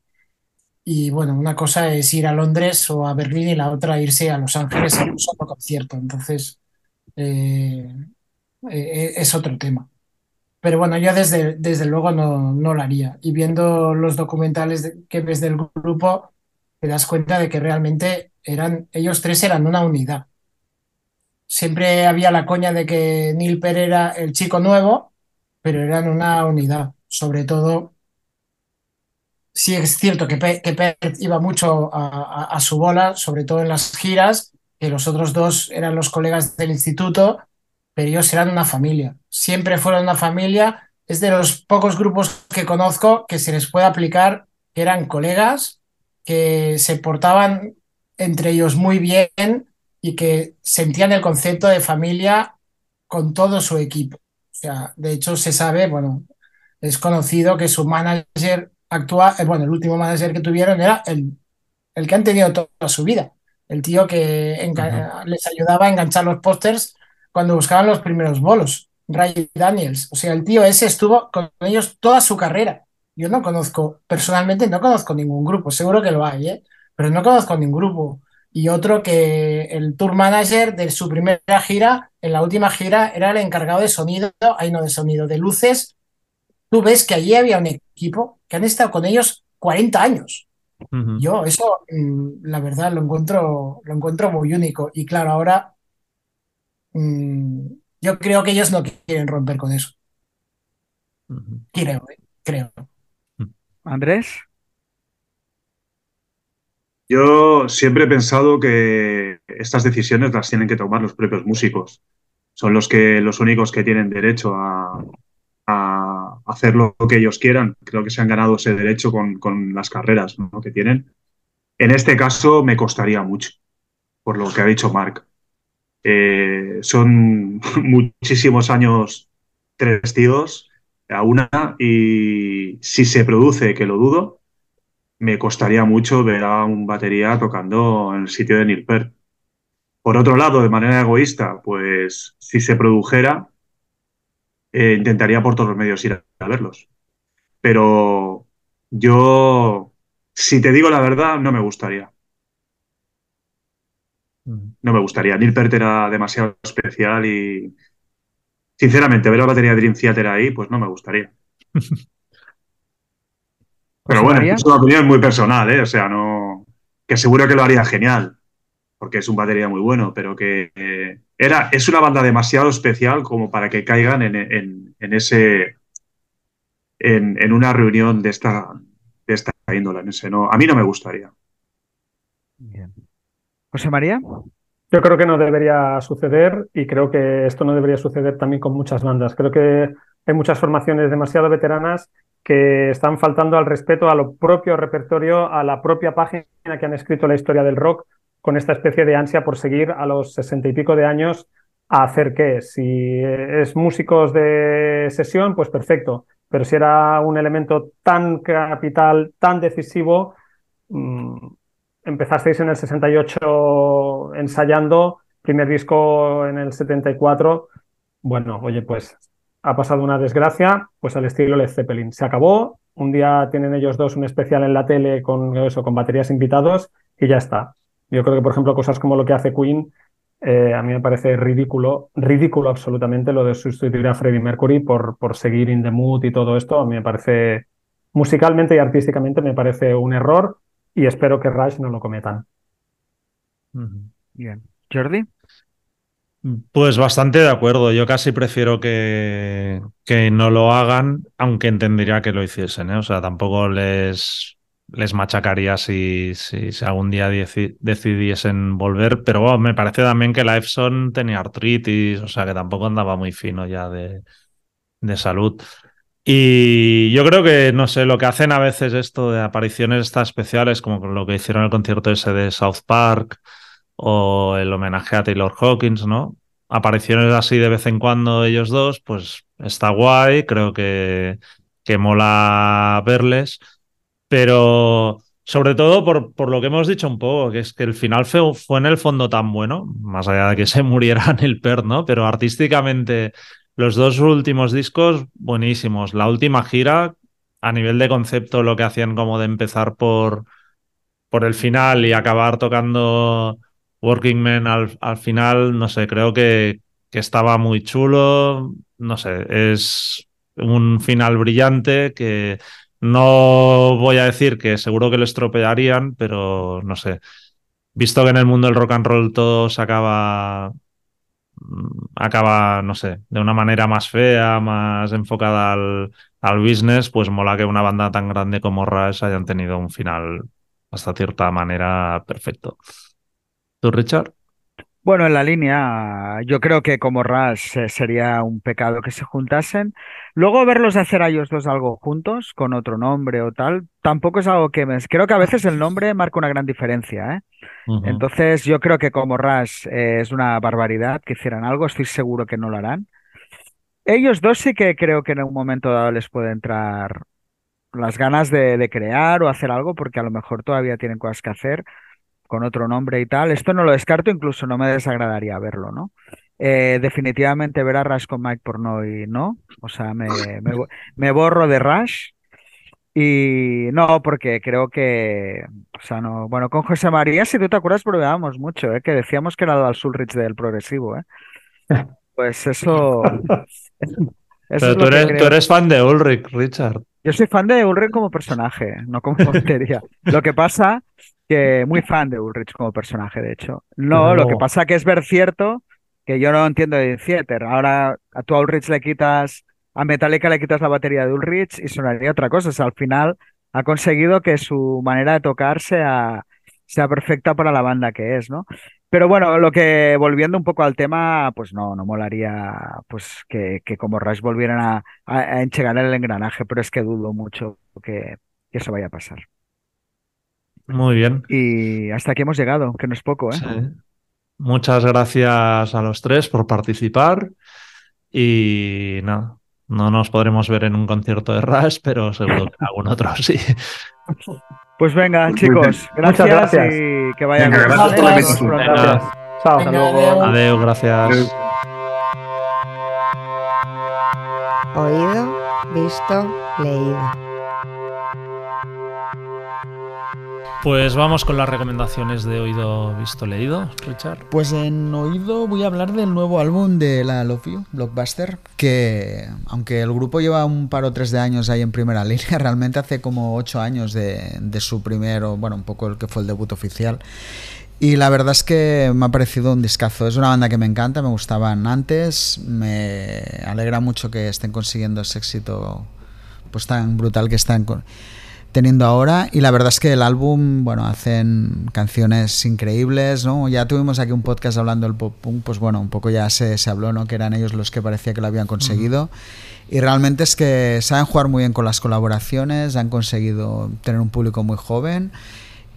Y bueno, una cosa es ir a Londres o a Berlín y la otra irse a Los Ángeles a un solo concierto, entonces eh, eh, es otro tema. Pero bueno, yo desde, desde luego no, no lo haría. Y viendo los documentales que ves del grupo te das cuenta de que realmente eran, ellos tres eran una unidad siempre había la coña de que Neil Peart era el chico nuevo, pero eran una unidad. Sobre todo, sí es cierto que, Pe- iba mucho a, a- a su bola, sobre todo en las giras, que los otros dos eran los colegas del instituto, pero ellos eran una familia. Siempre fueron una familia. Es de los pocos grupos que conozco que se les puede aplicar que eran colegas, que se portaban entre ellos muy bien y que sentían el concepto de familia con todo su equipo. O sea, de hecho se sabe, bueno, es conocido que su manager actual, eh, bueno, el último manager que tuvieron era el, el que han tenido to- toda su vida. El tío que les ayudaba a enganchar los pósters cuando buscaban los primeros bolos, Ray Daniels. O sea, el tío ese estuvo con ellos toda su carrera. Yo no conozco, personalmente no conozco ningún grupo, seguro que lo hay, ¿eh? Pero no conozco ningún grupo y otro que el tour manager de su primera gira, en la última gira, era el encargado de sonido, ahí no de sonido, de luces. Tú ves que allí había un equipo que han estado con ellos 40 años. Yo eso, mm, la verdad, lo encuentro, lo encuentro muy único. Y claro, ahora mm, yo creo que ellos no quieren romper con eso. Creo, ¿eh? creo. Andrés. Yo siempre he pensado que estas decisiones las tienen que tomar los propios músicos. Son los que los únicos que tienen derecho a, hacer lo que ellos quieran. Creo que se han ganado ese derecho con, con las carreras ¿no? que tienen. En este caso me costaría mucho, por lo que ha dicho Mark. Eh, son *laughs* muchísimos años tres tíos a una y si se produce, que lo dudo, me costaría mucho ver a un batería tocando en el sitio de Neil Peart. Por otro lado, de manera egoísta, pues si se produjera, eh, intentaría por todos los medios ir a, a verlos. Pero yo, si te digo la verdad, no me gustaría. No me gustaría. Neil Peart era demasiado especial y, sinceramente, ver la batería de Dream Theater ahí, pues no me gustaría. *laughs* Pero bueno, es una opinión muy personal, ¿eh? O sea, no. Que seguro que lo haría genial. porque es un batería muy bueno, pero que eh, era, es una banda demasiado especial como para que caigan en, en- en ese en, en una reunión de esta, de esta índole. en ese, no, a mí no me gustaría. Bien. José María. Yo creo que no debería suceder y creo que esto no debería suceder también con muchas bandas. Creo que hay muchas formaciones demasiado veteranas que están faltando al respeto a lo propio repertorio, a la propia página que han escrito la historia del rock, con esta especie de ansia por seguir a los sesenta y pico de años a hacer qué. Si es músicos de sesión, pues perfecto. Pero si era un elemento tan capital, tan decisivo, mm, empezasteis en el 68 ensayando, primer disco en el 74. Bueno, oye, pues ha pasado una desgracia, pues al estilo Led Zeppelin. Se acabó, un día tienen ellos dos un especial en la tele con eso, con baterías invitados y ya está. Yo creo que, por ejemplo, cosas como lo que hace Queen, eh, a mí me parece ridículo, ridículo absolutamente lo de sustituir a Freddie Mercury por, por seguir in the mood y todo esto. A mí me parece, musicalmente y artísticamente, me parece un error y espero que Rush no lo cometan. Bien. Jordi. Pues bastante de acuerdo. Yo casi prefiero que, que no lo hagan, aunque entendería que lo hiciesen, ¿eh? O sea, tampoco les, les machacaría si, si, si algún día deci- decidiesen volver. Pero bueno, me parece también que la Epson tenía artritis, o sea, que tampoco andaba muy fino ya de, de salud. Y yo creo que, no sé, lo que hacen a veces esto de apariciones estas especiales, como lo que hicieron en el concierto ese de South Park o el homenaje a Taylor Hawkins, ¿no? Apariciones así de vez en cuando ellos dos, pues está guay, creo que, que mola verles, pero sobre todo por, por lo que hemos dicho un poco, que es que el final fue, fue en el fondo tan bueno, más allá de que se murieran *laughs* el per, ¿no? Pero artísticamente los dos últimos discos, buenísimos. La última gira, a nivel de concepto, lo que hacían como de empezar por, por el final y acabar tocando Working Man al, al final, no sé, creo que, que estaba muy chulo. No sé, es un final brillante que no voy a decir que seguro que lo estropearían, pero no sé. Visto que en el mundo del rock and roll todo se acaba acaba, no sé, de una manera más fea, más enfocada al, al business, pues mola que una banda tan grande como Rush hayan tenido un final hasta cierta manera perfecto. ¿Tú, Richard? Bueno, en la línea, yo creo que como Rush eh, sería un pecado que se juntasen. Luego verlos hacer a ellos dos algo juntos, con otro nombre o tal, tampoco es algo que me... Creo que a veces el nombre marca una gran diferencia, ¿eh? Entonces yo creo que como Rush eh, es una barbaridad que hicieran algo, estoy seguro que no lo harán. Ellos dos sí que creo que en un momento dado les puede entrar las ganas de, de crear o hacer algo, porque a lo mejor todavía tienen cosas que hacer con otro nombre y tal. Esto no lo descarto, incluso no me desagradaría verlo, ¿no? Eh, definitivamente ver a Rush con Mike Pornoy, ¿no? O sea, me, me, bo- me borro de Rush y no, porque creo que, o sea, no, bueno, con José María, si tú te acuerdas, bromeábamos mucho, ¿eh? Que decíamos que era el Sulrich del progresivo, ¿eh? Pues eso, *laughs* eso Pero tú eres, tú eres fan de Ulrich, Richard. Yo soy fan de Ulrich como personaje, no como *laughs* tontería. Lo que pasa que muy fan de Ulrich como personaje, de hecho. No, lo que pasa que es ver cierto que yo no entiendo de Theater. Ahora a a Ulrich le quitas, a Metallica le quitas la batería de Ulrich y sonaría otra cosa. O sea, al final ha conseguido que su manera de tocar sea, sea perfecta para la banda que es, ¿no? Pero bueno, lo que volviendo un poco al tema, pues no, no molaría pues que, que como Rush volvieran a, a, a enchegar el engranaje, pero es que dudo mucho que, que eso vaya a pasar. Muy bien. Y hasta aquí hemos llegado, que no es poco, ¿eh? Sí. Muchas gracias a los tres por participar y nada, no nos podremos ver en un concierto de Rush, pero seguro que en algún otro sí. Pues venga, chicos, Muchas gracias gracias. y que vaya Venga, bien. gracias por la invitación. Chao. Hasta luego. Adeu, gracias. Oído, visto, leído. Pues vamos con las recomendaciones de oído, visto, leído, Richard. Pues en oído voy a hablar del nuevo álbum de la Love You, Blockbuster, que aunque el grupo lleva un par o tres de años ahí en primera *laughs* línea, realmente hace como ocho años de, su primero, bueno, un poco el que fue el debut oficial. Y la verdad es que me ha parecido un discazo. Es una banda que me encanta, me gustaban antes. Me alegra mucho que estén consiguiendo ese éxito pues tan brutal que están con- teniendo ahora. Y la verdad es que el álbum, bueno, hacen canciones increíbles, ¿no? Ya tuvimos aquí un podcast hablando del pop punk, pues bueno, un poco ya se, se habló, ¿no? Que eran ellos los que parecía que lo habían conseguido. Y realmente es que saben jugar muy bien con las colaboraciones, han conseguido tener un público muy joven.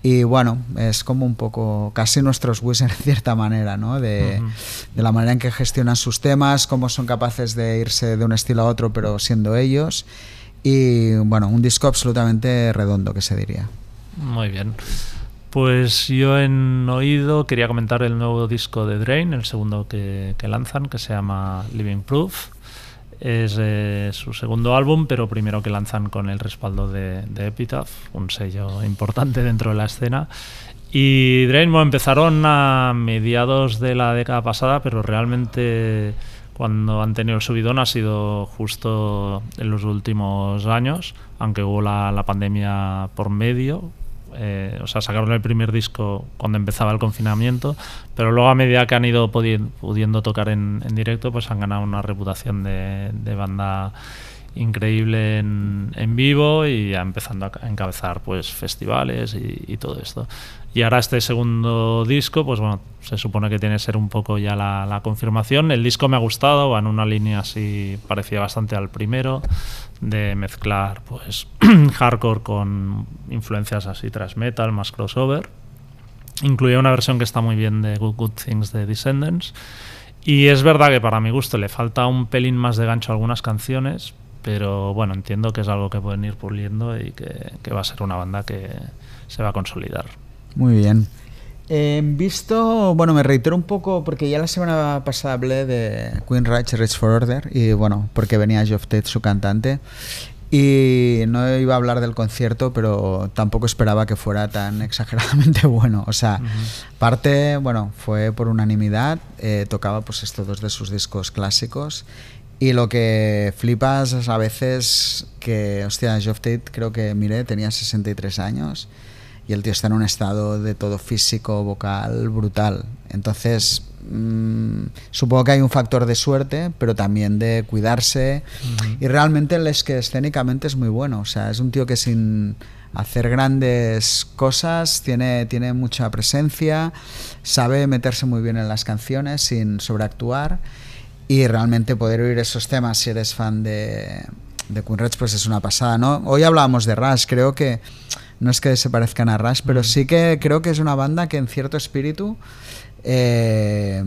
Y bueno, es como un poco casi nuestros Wiz en *laughs* cierta manera, ¿no? De, de la manera en que gestionan sus temas, cómo son capaces de irse de un estilo a otro, pero siendo ellos. Y bueno, un disco absolutamente redondo, que se diría. Muy bien. Pues yo en oído quería comentar el nuevo disco de Drain, el segundo que, lanzan, que se llama Living Proof. Es eh, su segundo álbum, pero primero que lanzan con el respaldo de, de Epitaph, un sello importante dentro de la escena. Y Drain bueno, empezaron a mediados de la década pasada, pero realmente cuando han tenido el subidón ha sido justo en los últimos años, aunque hubo la, pandemia por medio. Eh, o sea, sacaron el primer disco cuando empezaba el confinamiento, pero luego a medida que han ido pudi- pudiendo tocar en, directo, pues han ganado una reputación de banda increíble en, en vivo y ya empezando a ca- encabezar pues festivales y, y todo esto. Y ahora este segundo disco, pues bueno, se supone que tiene que ser un poco ya la, la confirmación. El disco me ha gustado, va en una línea así, parecía bastante al primero, de mezclar pues *clears throat* hardcore con influencias así thrash metal, más crossover. Incluye una versión que está muy bien de Good Good Things de Descendants. Y es verdad que para mi gusto le falta un pelín más de gancho a algunas canciones, pero bueno, entiendo que es algo que pueden ir puliendo y que, que va a ser una banda que se va a consolidar. Muy bien. Eh, visto, bueno, me reitero un poco porque ya la semana pasada hablé de Queen Rage Rage for Order y bueno, porque venía Geoff Tate, su cantante, y no iba a hablar del concierto, pero tampoco esperaba que fuera tan *laughs* exageradamente bueno. O sea, parte, bueno, fue por unanimidad, eh, tocaba pues estos dos de sus discos clásicos y lo que flipas es a veces que, hostia, Geoff Tate creo que, mire, tenía 63 años y el tío está en un estado de todo físico, vocal, brutal. Entonces, mm, supongo que hay un factor de suerte, pero también de cuidarse. Y realmente él es que escénicamente es muy bueno. O sea, es un tío que sin hacer grandes cosas tiene, tiene mucha presencia, sabe meterse muy bien en las canciones sin sobreactuar. Y realmente poder oír esos temas si eres fan de, de Queen Rage, pues es una pasada, ¿no? Hoy hablábamos de Rush, creo que no es que se parezcan a Rush, pero sí que creo que es una banda que en cierto espíritu, eh,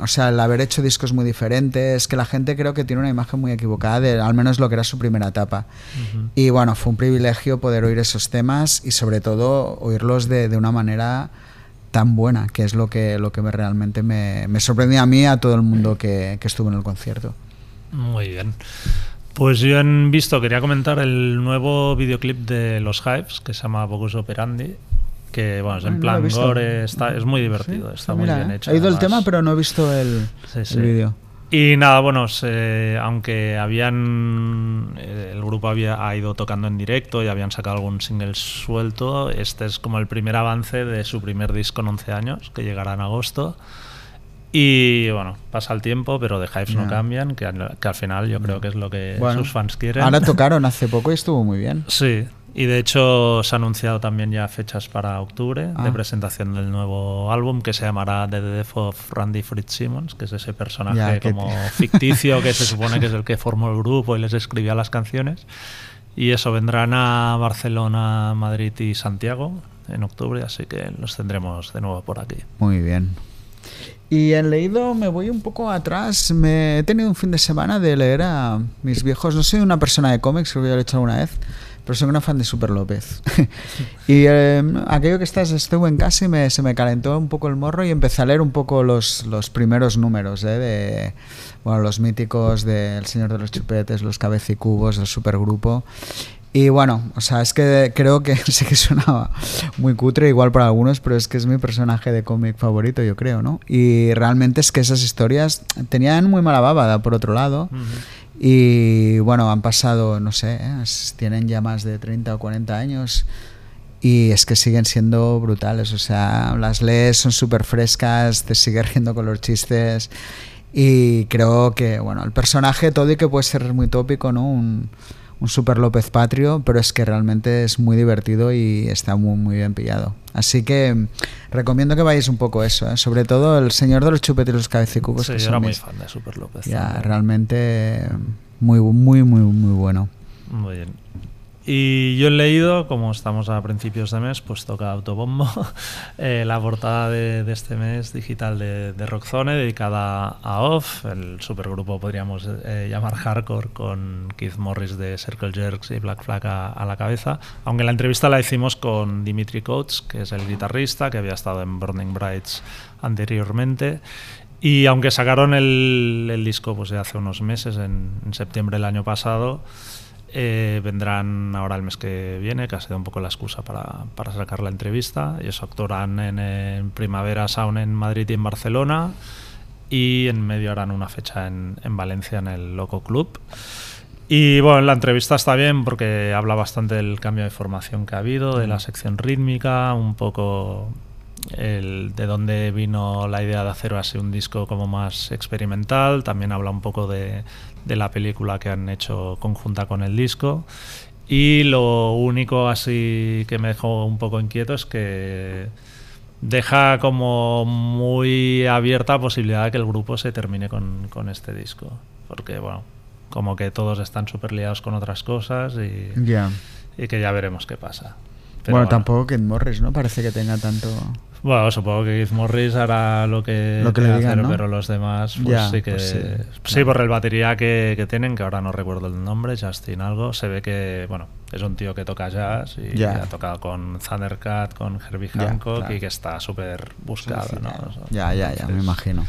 o sea, el haber hecho discos muy diferentes, que la gente creo que tiene una imagen muy equivocada de al menos lo que era su primera etapa. Y bueno, fue un privilegio poder oír esos temas y sobre todo oírlos de, de una manera tan buena, que es lo que, lo que me, realmente me, me sorprendió a mí y a todo el mundo que, que estuvo en el concierto. Muy bien. Pues yo en visto quería comentar el nuevo videoclip de los Hives que se llama Bogus Operandi. Que bueno, es en no plan gore, está, es muy divertido, Sí, está muy bien hecho. He oído el tema, pero no he visto el, Sí, el vídeo. Y nada, bueno, aunque habían. eh, El grupo había ha ido tocando en directo y habían sacado algún single suelto, este es como el primer avance de su primer disco en 11 años, que llegará en agosto. Y bueno, pasa el tiempo, pero de Hives no cambian, que al, que al final yo creo que es lo que Bueno, sus fans quieren. Ahora *laughs* tocaron hace poco y estuvo muy bien. Sí, y de hecho se ha anunciado también ya fechas para octubre Ah. de presentación del nuevo álbum que se llamará The Death of Randy Fitzsimmons, que es ese personaje Ya, como *laughs* ficticio que se supone que es el que formó el grupo y les escribía las canciones. Y eso, vendrán a Barcelona, Madrid y Santiago en octubre, así que los tendremos de nuevo por aquí. Muy bien. Y en leído me voy un poco atrás. Me he tenido un fin de semana de leer a mis viejos. No soy una persona de cómics, lo he hecho alguna vez, pero soy una fan de Super López. *laughs* y eh, aquello que estás, estuve en casa y me, se me calentó un poco el morro y empecé a leer un poco los, los primeros números ¿eh? de bueno, los míticos del Señor de los Chupetes, los Cabecicubos, el Supergrupo. Y bueno, o sea, es que creo que *laughs* sé que suena muy cutre igual para algunos, pero es que es mi personaje de cómic favorito, yo creo, ¿no? Y realmente es que esas historias tenían muy mala baba, por otro lado. Y bueno, han pasado, no sé, ¿eh? Tienen ya más de 30 o 40 años. y es que siguen siendo brutales. O sea, las lees, son súper frescas, te sigues riendo con los chistes. Y creo que, bueno, el personaje todo y que puede ser muy tópico, ¿no? Un, un super López Patrio, pero es que realmente es muy divertido y está muy, muy bien pillado. Así que mm, recomiendo que vayáis un poco eso, ¿eh? sobre todo el señor de los chupetes y los cabecicucos. Sí, que yo son era muy mis- fan de Super López. Ya, también. realmente muy, muy, muy, muy bueno. Muy bien. Y yo he leído, como estamos a principios de mes, pues toca autobombo, *laughs* eh, la portada de, de este mes digital de, de Rockzone dedicada a Off, el supergrupo podríamos eh, llamar hardcore con Keith Morris de Circle Jerks y Black Flag a, a la cabeza. Aunque la entrevista la hicimos con Dimitri Coates, que es el guitarrista que había estado en Burning Brights anteriormente. Y aunque sacaron el, el disco pues, de hace unos meses, en, en septiembre del año pasado, eh, vendrán ahora el mes que viene, que ha sido un poco la excusa para, para sacar la entrevista. Ellos actuarán en, en Primavera Sound en Madrid y en Barcelona. Y en medio harán una fecha en, en Valencia en el Loco Club. Y bueno, la entrevista está bien porque habla bastante del cambio de formación que ha habido, de la sección rítmica, un poco el, de dónde vino la idea de hacer así un disco como más experimental. También habla un poco de, de la película que han hecho conjunta con el disco. Y lo único así que me dejó un poco inquieto es que deja como muy abierta la posibilidad de que el grupo se termine con, con este disco. Porque, bueno, como que todos están súper liados con otras cosas y, Ya. y que ya veremos qué pasa. Pero Bueno, tampoco Kid Morris, ¿no? Parece que tenga tanto... Bueno, supongo que Keith Morris hará lo que, Lo que le digan, hacer, ¿no? pero los demás, pues Ya, sí que. pues sí, por el batería que, que tienen, que ahora no recuerdo el nombre, Justin algo, se ve que, bueno, es un tío que toca jazz y Ya. ha tocado con Thundercat, con Herbie Ya, Hancock claro. y que está súper buscado, Sí, sí, ¿no? ya. Ya, ya, me imagino.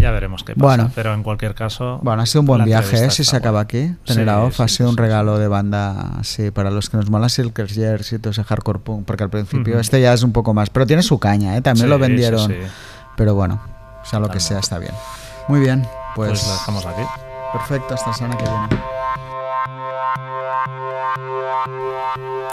Ya veremos qué pasa. Bueno. pero en cualquier caso. Bueno, ha sido un buen viaje, ¿eh? Si se acaba aquí. Tener a Sí, Off ha sí, sido un sí, regalo de banda, sí, para los que nos mola Silker Years y todo ese hardcore punk, porque al principio este ya es un poco más, pero tiene su caña, ¿eh? También lo vendieron, pero bueno, sea lo que sea, está bien. Muy bien, pues, Pues, la dejamos aquí. perfecto, hasta la semana que viene.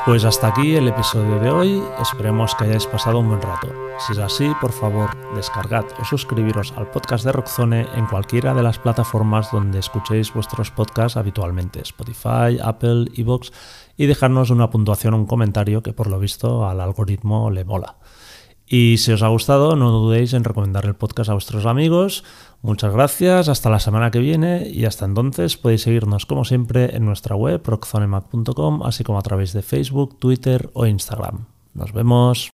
Pues hasta aquí el episodio de hoy, esperemos que hayáis pasado un buen rato. Si es así, por favor, descargad o suscribiros al podcast de Rockzone en cualquiera de las plataformas donde escuchéis vuestros podcasts habitualmente, Spotify, Apple, Evox, y dejarnos una puntuación o un comentario que por lo visto al algoritmo le mola. Y si os ha gustado, no dudéis en recomendar el podcast a vuestros amigos. Muchas gracias, hasta la semana que viene y hasta entonces podéis seguirnos como siempre en nuestra web rockzonemac.com, así como a través de Facebook, Twitter o Instagram. Nos vemos.